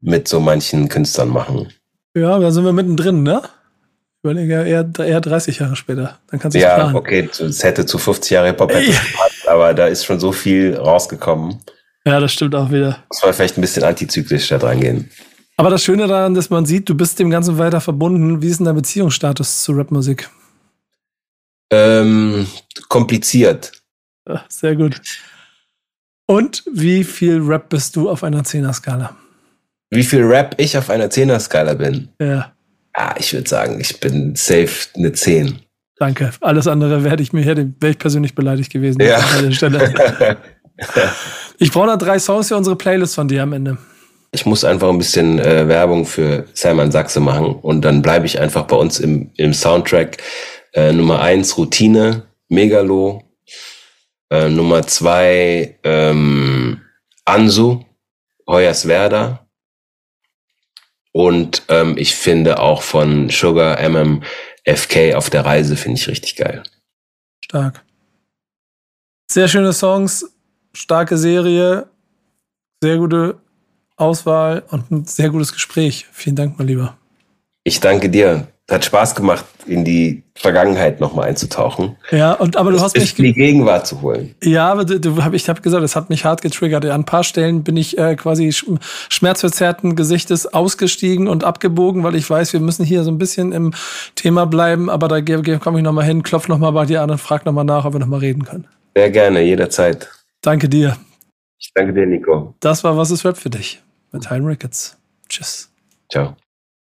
mit so manchen Künstlern machen. Ja, da sind wir mittendrin, ne? Überlege eher, eher 30 Jahre später. Dann kannst du Ja, planen. okay, es hätte zu 50 Jahre Hip-Hop gepasst, aber da ist schon so viel rausgekommen. Ja, das stimmt auch wieder. Muss man vielleicht ein bisschen antizyklisch da dran gehen. Aber das Schöne daran, dass man sieht, du bist dem Ganzen weiter verbunden. Wie ist denn dein Beziehungsstatus zu Rapmusik? Ähm, kompliziert. Sehr gut. Und wie viel Rap bist du auf einer Zehner-Skala? Wie viel Rap ich auf einer Zehner-Skala bin? Ja. Ah, ich würde sagen, ich bin safe eine 10. Danke. Alles andere werde ich mir hätte, wäre ich persönlich beleidigt gewesen. Ja. An der Stelle. ich brauche noch drei Songs für unsere Playlist von dir am Ende. Ich muss einfach ein bisschen äh, Werbung für Simon Sachse machen und dann bleibe ich einfach bei uns im, im Soundtrack. Äh, Nummer eins Routine, Megalo, äh, Nummer zwei ähm, Ansu, Hoyerswerda. Und ähm, ich finde auch von Sugar MM FK auf der Reise finde ich richtig geil. Stark. Sehr schöne Songs, starke Serie, sehr gute Auswahl und ein sehr gutes Gespräch. Vielen Dank, mein Lieber. Ich danke dir hat Spaß gemacht, in die Vergangenheit nochmal einzutauchen. Ja, und aber du das hast mich in die Gegenwart zu holen. Ja, aber du, du hab, ich habe gesagt, es hat mich hart getriggert. An ein paar Stellen bin ich äh, quasi schmerzverzerrten Gesichtes ausgestiegen und abgebogen, weil ich weiß, wir müssen hier so ein bisschen im Thema bleiben. Aber da komme ich nochmal hin, klopf nochmal bei dir an und frag nochmal nach, ob wir nochmal reden können. Sehr gerne, jederzeit. Danke dir. Ich danke dir, Nico. Das war Was ist Rap für dich mit Hein Ricketts. Tschüss. Ciao.